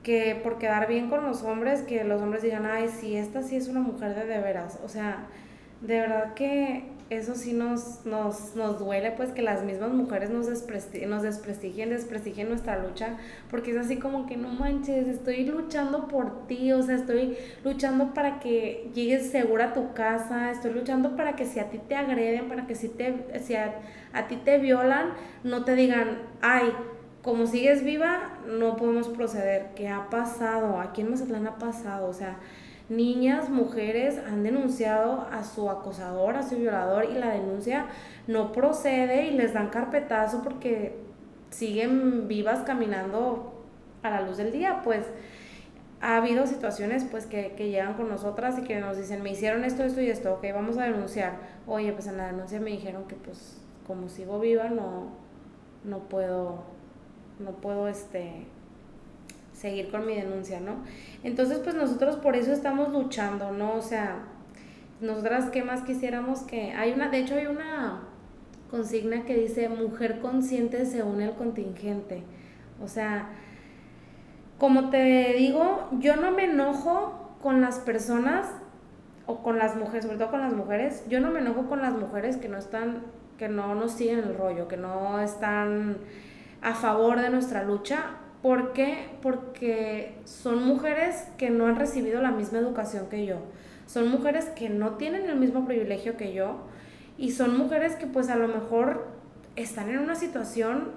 que por quedar bien con los hombres, que los hombres digan, ay, sí, esta sí es una mujer de de veras, o sea, de verdad que eso sí nos, nos, nos duele, pues que las mismas mujeres nos, despresti nos desprestigien, desprestigien nuestra lucha, porque es así como que no manches, estoy luchando por ti, o sea, estoy luchando para que llegues segura a tu casa, estoy luchando para que si a ti te agreden, para que si, te, si a, a ti te violan, no te digan, ay, como sigues viva, no podemos proceder. ¿Qué ha pasado? Aquí en Mazatlán ha pasado, o sea, niñas, mujeres han denunciado a su acosador, a su violador y la denuncia no procede y les dan carpetazo porque siguen vivas caminando a la luz del día, pues ha habido situaciones pues que, que, llegan con nosotras y que nos dicen, me hicieron esto, esto y esto, ok, vamos a denunciar. Oye, pues en la denuncia me dijeron que pues como sigo viva no, no puedo, no puedo este, seguir con mi denuncia, ¿no? Entonces, pues nosotros por eso estamos luchando, ¿no? O sea, nosotras, ¿qué más quisiéramos que... Hay una, de hecho hay una consigna que dice, mujer consciente se une al contingente. O sea, como te digo, yo no me enojo con las personas o con las mujeres, sobre todo con las mujeres, yo no me enojo con las mujeres que no están, que no nos siguen el rollo, que no están a favor de nuestra lucha ¿Por qué? Porque son mujeres que no han recibido la misma educación que yo. Son mujeres que no tienen el mismo privilegio que yo. Y son mujeres que pues a lo mejor están en una situación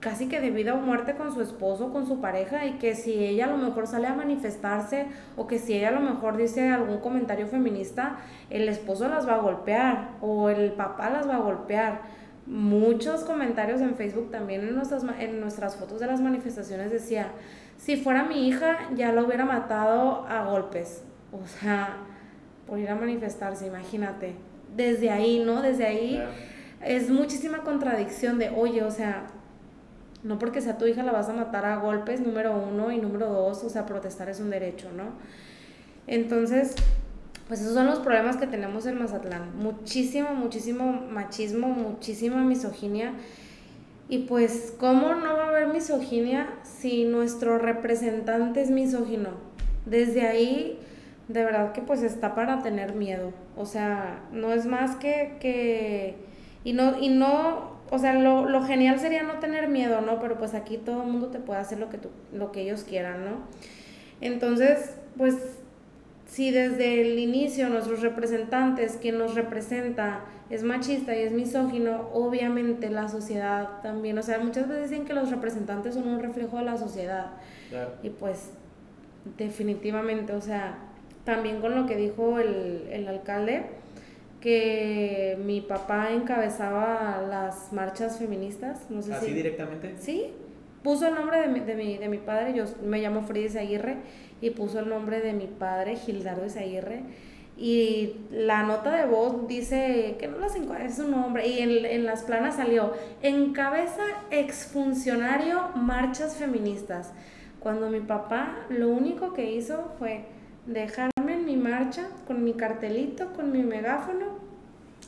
casi que de vida o muerte con su esposo, con su pareja, y que si ella a lo mejor sale a manifestarse o que si ella a lo mejor dice algún comentario feminista, el esposo las va a golpear o el papá las va a golpear muchos comentarios en Facebook también en nuestras, en nuestras fotos de las manifestaciones decía, si fuera mi hija ya lo hubiera matado a golpes. O sea, por ir a manifestarse, imagínate. Desde ahí, ¿no? Desde ahí es muchísima contradicción de, oye, o sea, no porque sea tu hija la vas a matar a golpes, número uno, y número dos, o sea, protestar es un derecho, ¿no? Entonces, pues esos son los problemas que tenemos en Mazatlán. Muchísimo, muchísimo machismo, muchísima misoginia. Y pues, ¿cómo no va a haber misoginia si nuestro representante es misógino? Desde ahí, de verdad que pues está para tener miedo. O sea, no es más que... que y no, y no, o sea, lo, lo genial sería no tener miedo, ¿no? Pero pues aquí todo el mundo te puede hacer lo que, tú, lo que ellos quieran, ¿no? Entonces, pues si desde el inicio nuestros representantes, quien nos representa, es machista y es misógino, obviamente la sociedad también, o sea, muchas veces dicen que los representantes son un reflejo de la sociedad. Y pues definitivamente, o sea, también con lo que dijo el, el alcalde, que mi papá encabezaba las marchas feministas, no sé
¿Así directamente?
Sí, puso el nombre de mi, de mi, de mi padre, yo me llamo Frida Aguirre, y puso el nombre de mi padre, Gildardo Isaguirre. Y la nota de voz dice que no las es su nombre. Y en, en las planas salió, encabeza exfuncionario marchas feministas. Cuando mi papá lo único que hizo fue dejarme en mi marcha con mi cartelito, con mi megáfono,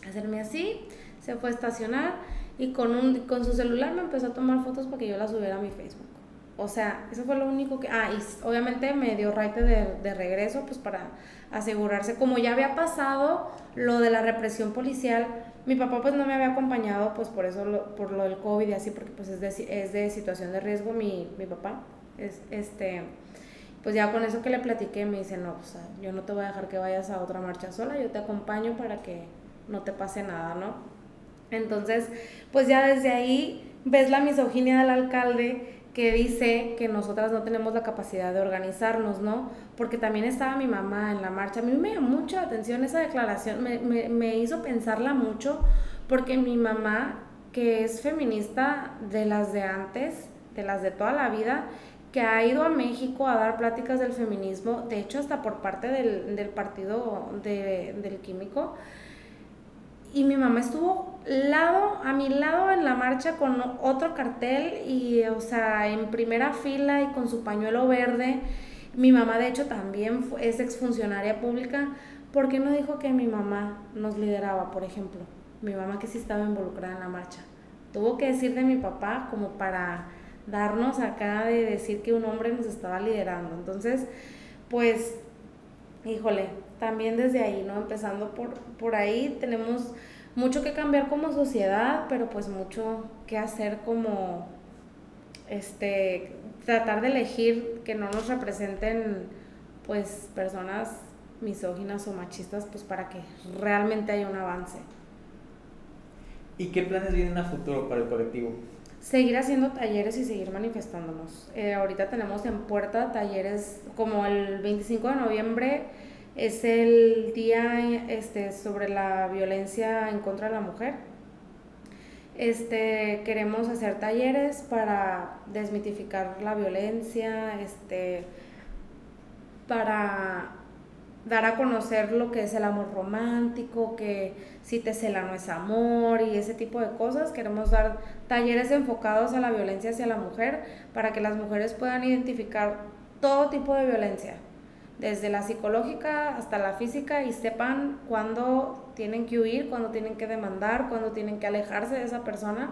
hacerme así, se fue a estacionar y con, un, con su celular me empezó a tomar fotos para que yo las subiera a mi Facebook. O sea, eso fue lo único que... Ah, y obviamente me dio raite de, de regreso, pues para asegurarse, como ya había pasado lo de la represión policial, mi papá pues no me había acompañado, pues por eso, lo, por lo del COVID y así, porque pues es de, es de situación de riesgo mi, mi papá. Es, este, pues ya con eso que le platiqué me dice, no, pues yo no te voy a dejar que vayas a otra marcha sola, yo te acompaño para que no te pase nada, ¿no? Entonces, pues ya desde ahí ves la misoginia del alcalde que dice que nosotras no tenemos la capacidad de organizarnos, ¿no? Porque también estaba mi mamá en la marcha. A mí me llamó mucho atención esa declaración, me, me, me hizo pensarla mucho, porque mi mamá, que es feminista de las de antes, de las de toda la vida, que ha ido a México a dar pláticas del feminismo, de hecho hasta por parte del, del partido de, del químico, y mi mamá estuvo lado a mi lado en la marcha con otro cartel y o sea en primera fila y con su pañuelo verde. Mi mamá de hecho también es exfuncionaria pública ¿por qué no dijo que mi mamá nos lideraba por ejemplo. Mi mamá que sí estaba involucrada en la marcha. Tuvo que decir de mi papá como para darnos acá de decir que un hombre nos estaba liderando. Entonces pues híjole también desde ahí, ¿no? Empezando por, por ahí, tenemos mucho que cambiar como sociedad, pero pues mucho que hacer como, este, tratar de elegir que no nos representen, pues, personas misóginas o machistas, pues, para que realmente haya un avance.
¿Y qué planes vienen a futuro para el colectivo?
Seguir haciendo talleres y seguir manifestándonos. Eh, ahorita tenemos en puerta talleres como el 25 de noviembre es el día este, sobre la violencia en contra de la mujer. Este, queremos hacer talleres para desmitificar la violencia, este, para dar a conocer lo que es el amor romántico, que si te cela no es amor y ese tipo de cosas. Queremos dar talleres enfocados a la violencia hacia la mujer para que las mujeres puedan identificar todo tipo de violencia, desde la psicológica hasta la física y sepan cuándo tienen que huir, cuándo tienen que demandar, cuándo tienen que alejarse de esa persona.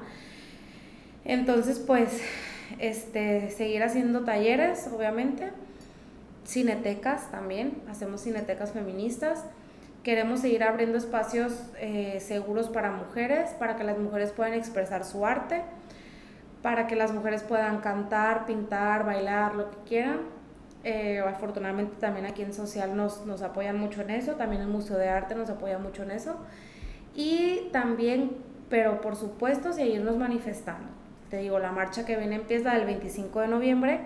Entonces, pues, este, seguir haciendo talleres, obviamente, cinetecas también, hacemos cinetecas feministas. Queremos seguir abriendo espacios eh, seguros para mujeres, para que las mujeres puedan expresar su arte, para que las mujeres puedan cantar, pintar, bailar, lo que quieran eh, afortunadamente también aquí en Social nos, nos apoyan mucho en eso, también el Museo de Arte nos apoya mucho en eso. Y también, pero por supuesto, seguirnos manifestando. Te digo, la marcha que viene empieza el 25 de noviembre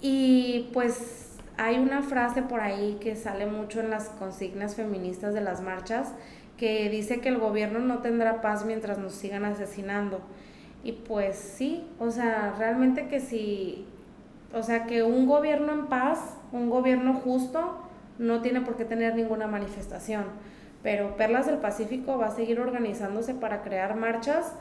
y pues hay una frase por ahí que sale mucho en las consignas feministas de las marchas que dice que el gobierno no tendrá paz mientras nos sigan asesinando. Y pues sí, o sea, realmente que si o sea que un gobierno en paz, un gobierno justo, no tiene por qué tener ninguna manifestación. Pero Perlas del Pacífico va a seguir organizándose para crear marchas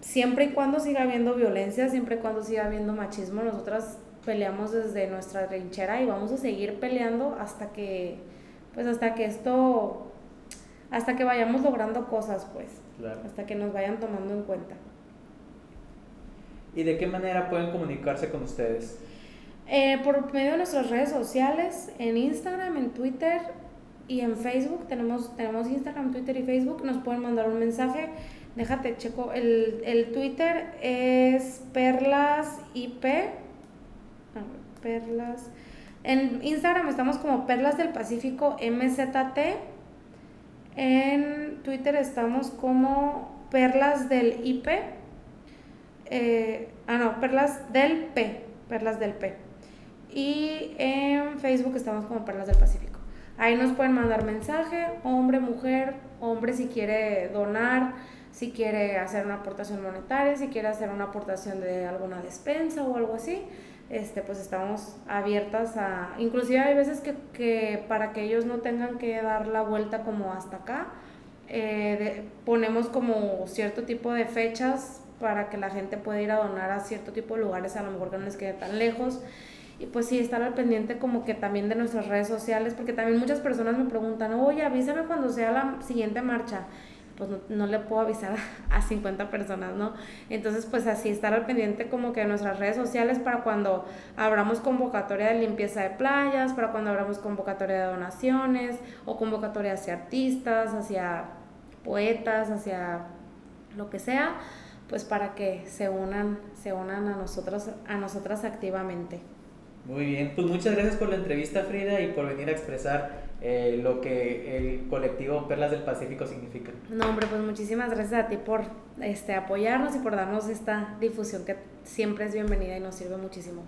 siempre y cuando siga habiendo violencia, siempre y cuando siga habiendo machismo. Nosotras peleamos desde nuestra trinchera y vamos a seguir peleando hasta que, pues hasta que esto, hasta que vayamos logrando cosas, pues, hasta que nos vayan tomando en cuenta.
¿Y de qué manera pueden comunicarse con ustedes?
Eh, por medio de nuestras redes sociales, en Instagram, en Twitter y en Facebook. Tenemos, tenemos Instagram, Twitter y Facebook. Nos pueden mandar un mensaje. Déjate, checo. El, el Twitter es Perlas IP. Perlas. En Instagram estamos como Perlas del Pacífico MZT. En Twitter estamos como Perlas del IP. Eh, ah, no, Perlas del P. Perlas del P. Y en Facebook estamos como Perlas del Pacífico. Ahí nos pueden mandar mensaje, hombre, mujer, hombre si quiere donar, si quiere hacer una aportación monetaria, si quiere hacer una aportación de alguna despensa o algo así. Este, pues estamos abiertas a, inclusive hay veces que, que para que ellos no tengan que dar la vuelta como hasta acá, eh, ponemos como cierto tipo de fechas para que la gente pueda ir a donar a cierto tipo de lugares, a lo mejor que no les quede tan lejos. Y pues sí, estar al pendiente como que también de nuestras redes sociales, porque también muchas personas me preguntan, oye, avísame cuando sea la siguiente marcha. Pues no, no, le puedo avisar [laughs] a 50 personas, ¿no? Entonces, pues así, estar al pendiente como que de nuestras redes sociales para cuando abramos convocatoria de limpieza de playas, para cuando abramos convocatoria de donaciones o convocatoria hacia artistas, hacia poetas, hacia lo que sea, pues para que se unan, se unan a nosotros, a nosotras activamente.
Muy bien, pues muchas gracias por la entrevista Frida y por venir a expresar eh, lo que el colectivo Perlas del Pacífico significa.
No, hombre, pues muchísimas gracias a ti por este, apoyarnos y por darnos esta difusión que siempre es bienvenida y nos sirve muchísimo.